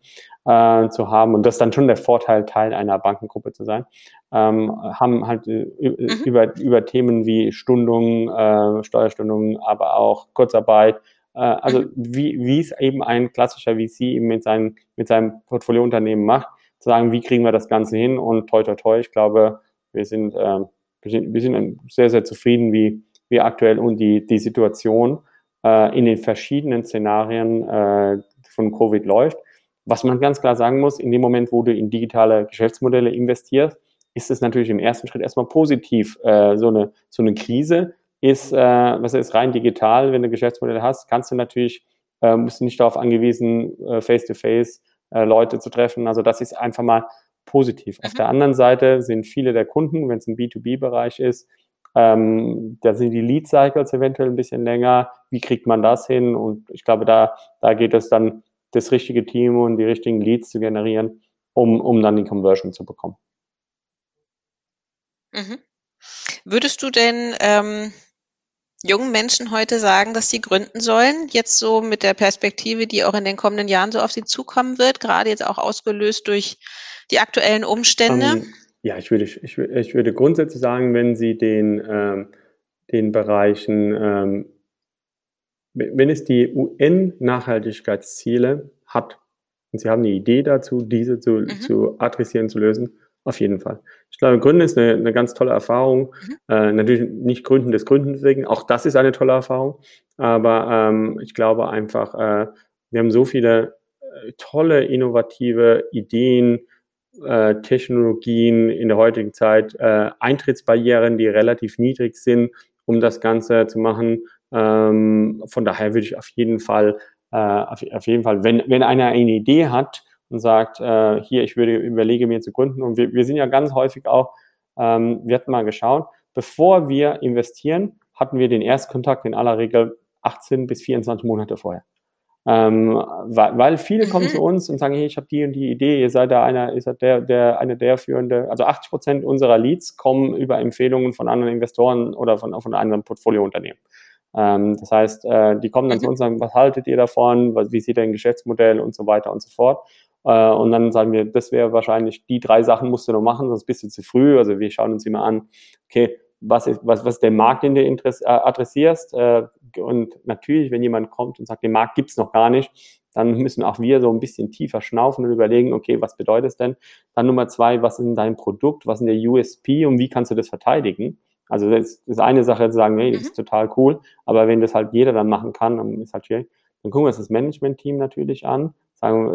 äh, zu haben. Und das ist dann schon der Vorteil, Teil einer Bankengruppe zu sein. Ähm, haben halt äh, mhm. über, über Themen wie Stundungen, äh, Steuerstundungen, aber auch Kurzarbeit, Äh, also mhm. wie, wie es eben ein klassischer VC eben mit, seinen, mit seinem Portfoliounternehmen macht, zu sagen, wie kriegen wir das Ganze hin und toi toi toi, ich glaube, wir sind, äh, wir sind, wir sind sehr, sehr zufrieden, wie, wie aktuell und die, die Situation äh, in den verschiedenen Szenarien äh, von Covid läuft. Was man ganz klar sagen muss, in dem Moment, wo du in digitale Geschäftsmodelle investierst, ist es natürlich im ersten Schritt erstmal positiv. Äh, so, eine, so eine Krise ist, äh, was ist rein digital, wenn du Geschäftsmodelle hast, kannst du natürlich, äh, musst du nicht darauf angewiesen, äh, face-to-face -face, äh, Leute zu treffen. Also das ist einfach mal positiv. Mhm. Auf der anderen Seite sind viele der Kunden, wenn es ein B2B-Bereich ist, ähm, da sind die Lead-Cycles eventuell ein bisschen länger. Wie kriegt man das hin? Und ich glaube, da, da geht es dann, das richtige Team und die richtigen Leads zu generieren, um, um dann die Conversion zu bekommen. Mhm. Würdest du denn ähm, jungen Menschen heute sagen, dass sie gründen sollen? Jetzt so mit der Perspektive, die auch in den kommenden Jahren so auf sie zukommen wird, gerade jetzt auch ausgelöst durch die aktuellen Umstände? Um, ähm, ja, ich würde, ich, ich würde grundsätzlich sagen, wenn Sie den, ähm, den Bereichen, ähm, wenn es die UN-Nachhaltigkeitsziele hat und Sie haben eine Idee dazu, diese zu, mhm. zu adressieren, zu lösen, auf jeden Fall. Ich glaube, Gründen ist eine, eine ganz tolle Erfahrung. Mhm. Äh, natürlich nicht Gründen des Gründens wegen, auch das ist eine tolle Erfahrung. Aber ähm, ich glaube einfach, äh, wir haben so viele äh, tolle, innovative Ideen, äh, Technologien in der heutigen Zeit, äh, Eintrittsbarrieren, die relativ niedrig sind, um das Ganze zu machen. Ähm, von daher würde ich auf jeden Fall, äh, auf, auf, jeden Fall, wenn, wenn einer eine Idee hat und sagt, äh, hier, ich würde überlege mir zu gründen, und wir, wir sind ja ganz häufig auch, ähm, wir hatten mal geschaut, bevor wir investieren, hatten wir den Erstkontakt in aller Regel 18 bis 24 Monate vorher. Ähm, weil, weil viele mhm. kommen zu uns und sagen, hey, ich habe die und die Idee, ihr seid da einer, ihr seid der, der, eine der führende, also 80 Prozent unserer Leads kommen über Empfehlungen von anderen Investoren oder von, von anderen Portfoliounternehmen. Ähm, das heißt, äh, die kommen dann mhm. zu uns und sagen, was haltet ihr davon, was, wie sieht dein Geschäftsmodell und so weiter und so fort. Äh, und dann sagen wir, das wäre wahrscheinlich, die drei Sachen musst du noch machen, sonst bist du zu früh. Also wir schauen uns immer an, okay, was ist, was, was der Markt, den du äh, adressierst. Äh, und natürlich, wenn jemand kommt und sagt, den Markt gibt's noch gar nicht, dann müssen auch wir so ein bisschen tiefer schnaufen und überlegen, okay, was bedeutet es denn? Dann Nummer zwei, was ist denn dein Produkt, was ist denn der USP und wie kannst du das verteidigen? Also das ist eine Sache zu sagen, hey, das ist mhm. total cool, aber wenn das halt jeder dann machen kann, dann ist halt schwierig. Dann gucken wir uns das Management-Team natürlich an,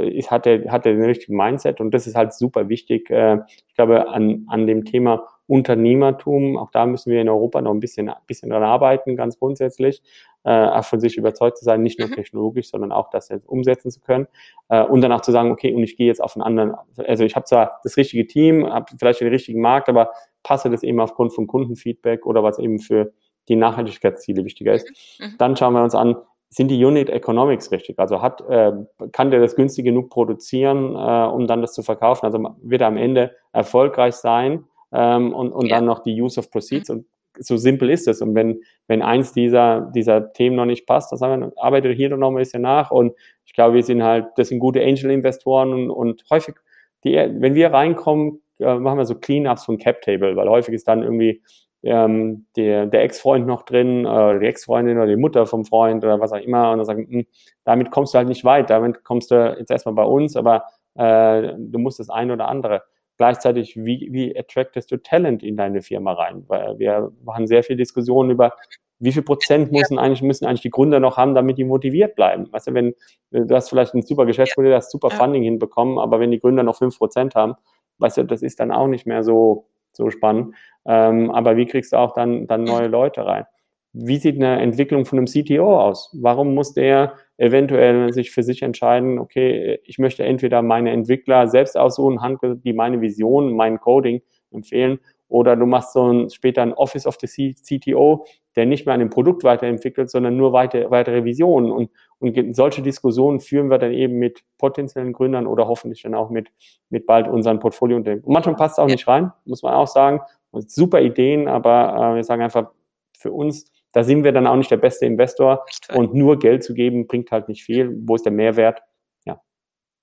ich hatte, hatte den richtigen Mindset und das ist halt super wichtig. Äh, ich glaube, an, an dem Thema Unternehmertum, auch da müssen wir in Europa noch ein bisschen, ein bisschen dran arbeiten, ganz grundsätzlich, äh, auch von sich überzeugt zu sein, nicht nur mhm. technologisch, sondern auch das jetzt umsetzen zu können äh, und danach zu sagen, okay, und ich gehe jetzt auf einen anderen, also ich habe zwar das richtige Team, habe vielleicht den richtigen Markt, aber passe das eben aufgrund von Kundenfeedback oder was eben für die Nachhaltigkeitsziele wichtiger ist. Mhm. Mhm. Dann schauen wir uns an, sind die Unit Economics richtig? Also hat, äh, kann der das günstig genug produzieren, äh, um dann das zu verkaufen? Also wird er am Ende erfolgreich sein ähm, und, und ja. dann noch die Use of Proceeds mhm. und so simpel ist es. Und wenn, wenn eins dieser, dieser Themen noch nicht passt, dann sagen wir, arbeitet hier noch ein bisschen nach. Und ich glaube, wir sind halt, das sind gute Angel-Investoren und, und häufig, die, wenn wir reinkommen, äh, machen wir so Cleanups von Cap Table, weil häufig ist dann irgendwie ähm, der, der Ex-Freund noch drin, äh, die Ex-Freundin oder die Mutter vom Freund oder was auch immer und dann sagen, mh, hm, damit kommst du halt nicht weit, damit kommst du jetzt erstmal bei uns, aber äh, du musst das eine oder andere. Gleichzeitig, wie, wie attractest du Talent in deine Firma rein? Weil wir machen sehr viel Diskussionen über, wie viel Prozent müssen eigentlich, müssen eigentlich die Gründer noch haben, damit die motiviert bleiben? Weißt du, wenn du hast vielleicht ein super Geschäftsmodell, hast super Funding hinbekommen, aber wenn die Gründer noch fünf Prozent haben, weißt du, das ist dann auch nicht mehr so, so spannend. Ähm, aber wie kriegst du auch dann, dann neue Leute rein? Wie sieht eine Entwicklung von einem CTO aus? Warum muss der eventuell sich für sich entscheiden, okay, ich möchte entweder meine Entwickler selbst aussuchen, die meine Vision, mein Coding empfehlen, oder du machst so ein, später ein Office of the CTO, der nicht mehr an dem Produkt weiterentwickelt, sondern nur weiter, weitere Visionen. Und, und solche Diskussionen führen wir dann eben mit potenziellen Gründern oder hoffentlich dann auch mit, mit bald unseren Portfolio. Und manchmal passt es auch nicht rein, muss man auch sagen. Super Ideen, aber äh, wir sagen einfach, für uns, da sind wir dann auch nicht der beste Investor und nur Geld zu geben, bringt halt nicht viel. Wo ist der Mehrwert? Ja.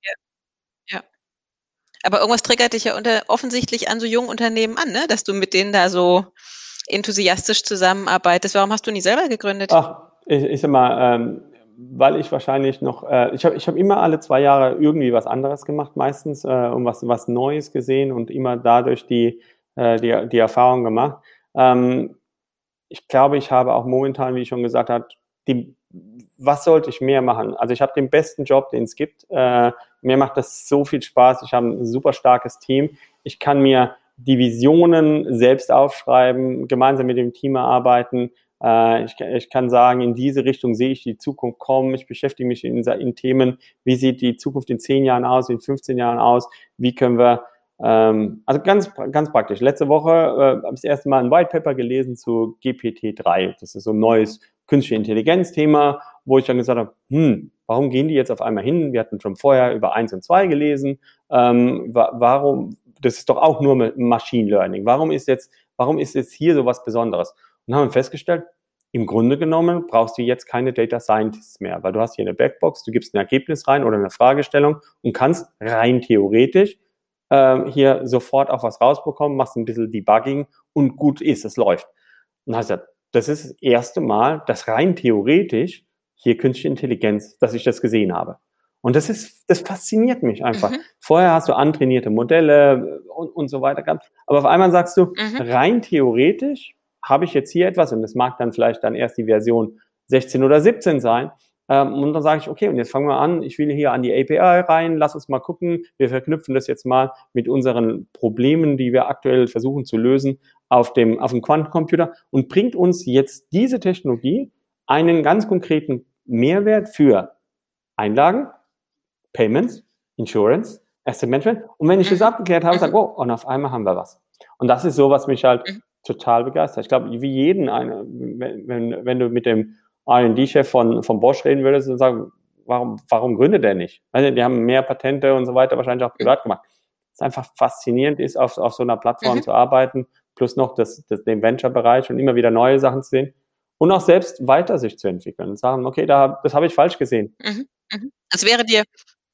Ja. ja. Aber irgendwas triggert dich ja unter, offensichtlich an so jungen Unternehmen an, ne? dass du mit denen da so enthusiastisch zusammenarbeitest. Warum hast du nie selber gegründet? Ach, ich, ich sag mal, ähm, weil ich wahrscheinlich noch, äh, ich habe ich hab immer alle zwei Jahre irgendwie was anderes gemacht, meistens, äh, und was, was Neues gesehen und immer dadurch die, äh, die, die Erfahrung gemacht. Ähm, ich glaube, ich habe auch momentan, wie ich schon gesagt habe, die, was sollte ich mehr machen? Also ich habe den besten Job, den es gibt. Äh, mir macht das so viel Spaß. Ich habe ein super starkes Team. Ich kann mir die Visionen selbst aufschreiben, gemeinsam mit dem Team arbeiten. Äh, ich, ich, kann sagen, in diese Richtung sehe ich die Zukunft kommen. Ich beschäftige mich in, in, Themen, wie sieht die Zukunft in 10 Jahren aus, in 15 Jahren aus, wie können wir, ähm, also ganz, ganz praktisch. Letzte Woche äh, habe ich das erste Mal ein White Paper gelesen zu GPT-3. Das ist so ein neues künstliche Intelligenz-Thema, wo ich dann gesagt habe, hm, warum gehen die jetzt auf einmal hin? Wir hatten schon vorher über 1 und 2 gelesen. Ähm, wa warum, das ist doch auch nur Machine Learning. Warum ist jetzt, warum ist jetzt hier so was Besonderes? Und haben festgestellt, im Grunde genommen brauchst du jetzt keine Data Scientists mehr, weil du hast hier eine Backbox, du gibst ein Ergebnis rein oder eine Fragestellung und kannst rein theoretisch äh, hier sofort auch was rausbekommen, machst ein bisschen Debugging und gut ist, es läuft. Und hast ja, das ist das erste Mal, dass rein theoretisch hier künstliche Intelligenz, dass ich das gesehen habe. Und das ist, das fasziniert mich einfach. Mhm. Vorher hast du antrainierte Modelle und, und so weiter gehabt. Aber auf einmal sagst du, mhm. rein theoretisch habe ich jetzt hier etwas und es mag dann vielleicht dann erst die Version 16 oder 17 sein. Ähm, und dann sage ich, okay, und jetzt fangen wir an, ich will hier an die API rein, lass uns mal gucken, wir verknüpfen das jetzt mal mit unseren Problemen, die wir aktuell versuchen zu lösen auf dem, auf dem Quantencomputer und bringt uns jetzt diese Technologie einen ganz konkreten Mehrwert für Einlagen, Payments, Insurance, Asset Management. Und wenn ich das mhm. abgeklärt habe, sage, oh, und auf einmal haben wir was. Und das ist so, was mich halt mhm. total begeistert. Ich glaube, wie jeden, eine, wenn, wenn, wenn du mit dem R&D-Chef von, von Bosch reden würdest und sagen, warum, warum gründet er nicht? Also, die haben mehr Patente und so weiter wahrscheinlich auch privat gemacht. Es einfach faszinierend ist, auf, auf so einer Plattform mhm. zu arbeiten, plus noch das, das, den Venture-Bereich und immer wieder neue Sachen zu sehen und auch selbst weiter sich zu entwickeln und sagen, okay, da, das habe ich falsch gesehen. Mhm. Mhm. Es wäre dir,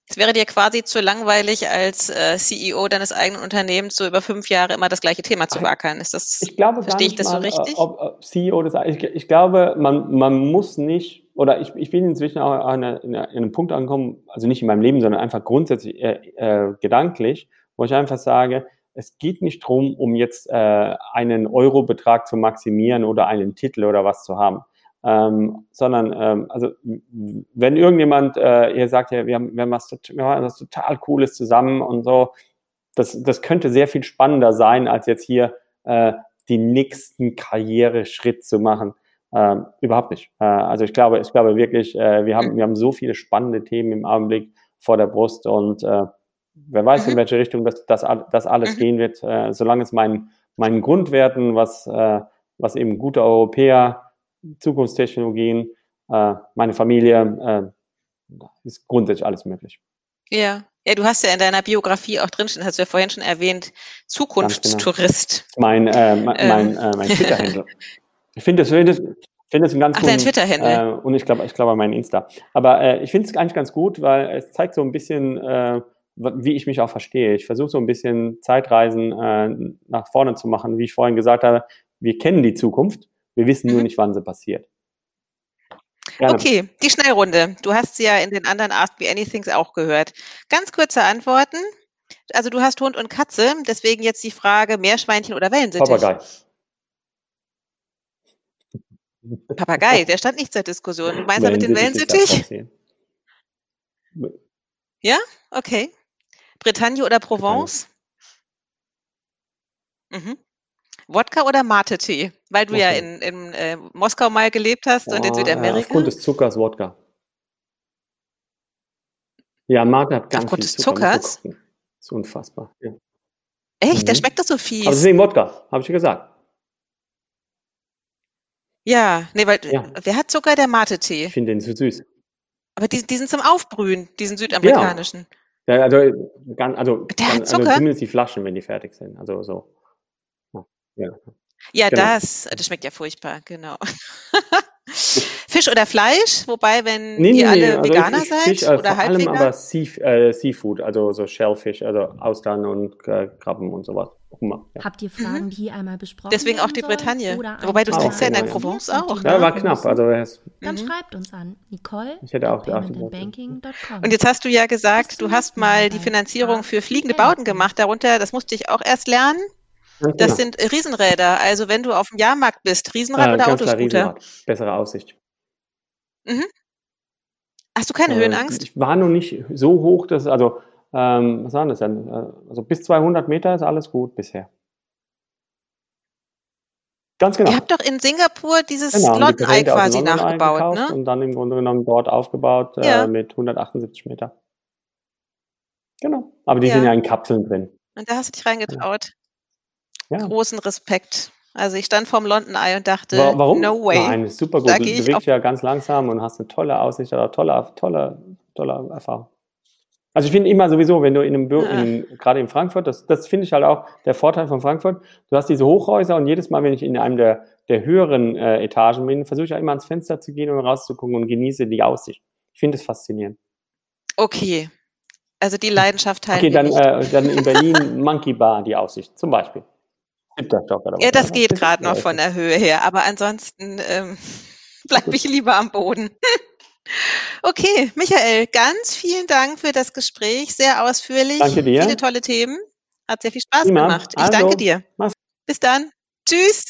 es wäre dir quasi zu langweilig, als äh, CEO deines eigenen Unternehmens so über fünf Jahre immer das gleiche Thema zu beackern. Ist das, ich glaube verstehe ich das mal, so richtig? Ob, ob CEO des, ich, ich, glaube, man, man muss nicht, oder ich, ich bin inzwischen auch an, eine, in einem Punkt angekommen, also nicht in meinem Leben, sondern einfach grundsätzlich äh, äh, gedanklich, wo ich einfach sage, es geht nicht darum, um jetzt äh, einen Eurobetrag zu maximieren oder einen Titel oder was zu haben. Ähm, sondern ähm, also wenn irgendjemand äh, ihr sagt, ja, wir haben, wir haben was, wir haben was total Cooles zusammen und so, das, das könnte sehr viel spannender sein, als jetzt hier äh, den nächsten Karriereschritt zu machen. Ähm, überhaupt nicht. Äh, also ich glaube, ich glaube wirklich, äh, wir haben, wir haben so viele spannende Themen im Augenblick vor der Brust und äh, wer weiß, mhm. in welche Richtung das, das, das alles mhm. gehen wird, äh, solange es meinen, meinen Grundwerten, was, äh, was eben gute Europäer, Zukunftstechnologien, äh, meine Familie, äh, ist grundsätzlich alles möglich. Ja. Ja, du hast ja in deiner Biografie auch drinstehen, hast du ja vorhin schon erwähnt, genau. Zukunftstourist. Genau. Mein, äh, mein, mein, äh, mein Twitter-Händler. ich finde das, das, find das ein ganz Ach, dein Twitter-Händler. Äh, und ich glaube, ich glaube, mein Insta. Aber äh, ich finde es eigentlich ganz gut, weil es zeigt so ein bisschen, äh, wie ich mich auch verstehe. Ich versuche so ein bisschen Zeitreisen äh, nach vorne zu machen, wie ich vorhin gesagt habe. Wir kennen die Zukunft, wir wissen nur mhm. nicht, wann sie passiert. Gerne. Okay, die Schnellrunde. Du hast sie ja in den anderen Ask Me Anythings auch gehört. Ganz kurze Antworten. Also du hast Hund und Katze, deswegen jetzt die Frage Meerschweinchen oder Wellensittich? Papagei. Papagei, der stand nicht zur Diskussion. Du meinst aber den Wellensittich? Ja, okay. Bretagne oder Provence? Mhm. Wodka oder Mate-Tee? Weil du Wodka. ja in, in äh, Moskau mal gelebt hast oh, und in Südamerika. Ja, aufgrund des Zuckers Wodka. Ja, Mate hat ganz aufgrund viel des Zucker. Zuckers? Das ist unfassbar. Ja. Echt? Mhm. Der schmeckt doch so fies. Aber deswegen Wodka, habe ich ja gesagt. Ja, nee, weil ja. wer hat Zucker? Der Mate-Tee. Ich finde den zu süß. Aber die, die sind zum Aufbrühen, diesen südamerikanischen. Ja. Ja, also, also, Der also zumindest die Flaschen, wenn die fertig sind. Also so. Ja, ja genau. das, das schmeckt ja furchtbar, genau. Fisch oder Fleisch? Wobei, wenn nee, ihr nee, alle also Veganer ich, seid Fisch, äh, oder vor allem aber Sea, äh, Seafood, also so Shellfish, also Austern und äh, Krabben und sowas. Ja. Habt ihr Fragen, die hier einmal besprochen Deswegen auch die Bretagne. Wobei du sitzt ja in der das wir Provence auch? Ja, war knapp. Also es, Dann Mhm. schreibt uns an. Nicole Ich hätte auch. Und jetzt hast du ja gesagt, du hast Mal die Finanzierung für fliegende. Bauten gemacht. Darunter, das musste ich auch erst lernen. Das sind Riesenräder. Also wenn du auf dem Jahrmarkt bist, Riesenrad Äh, oder ganz klar Autoscooter? Riesenrad. Bessere Aussicht. Hast du keine Äh, Höhenangst? Ich war noch nicht so hoch, dass, also, ähm, was waren das denn? Äh, Also bis 200 Meter ist alles gut bisher. Ganz genau. Ihr habt doch in Singapur dieses Genau, und die quasi London nachgebaut, ne? Und dann im Grunde genommen dort aufgebaut äh, Ja. mit 178 Meter. Genau. Aber die Ja. sind ja in Kapseln drin. Und da hast du dich reingetraut. Ja. Großen Respekt. Also ich stand vorm London Eye und dachte, Wa- Warum? no way. Nein, ist super gut. Da Du bewegst ja ganz langsam und hast eine tolle Aussicht oder tolle, tolle, tolle Erfahrung. Also ich finde immer sowieso, wenn du in einem Büro, Ja. gerade in Frankfurt, das, das finde ich halt auch der Vorteil von Frankfurt, du hast diese Hochhäuser und jedes Mal, wenn ich in einem der, der höheren äh, Etagen bin, versuche ich auch immer ans Fenster zu gehen und rauszugucken und genieße die Aussicht. Ich finde es faszinierend. Okay. Also die Leidenschaft teilen Okay, dann, äh, dann in Berlin Monkey Bar die Aussicht, zum Beispiel. Ja, das geht gerade noch von der Höhe her, aber ansonsten ähm, bleibe ich lieber am Boden. okay, Michael, ganz vielen Dank für das Gespräch, sehr ausführlich, Danke dir. viele tolle Themen, hat sehr viel Spaß Prima. gemacht. Ich Also, danke dir. Bis dann. Tschüss.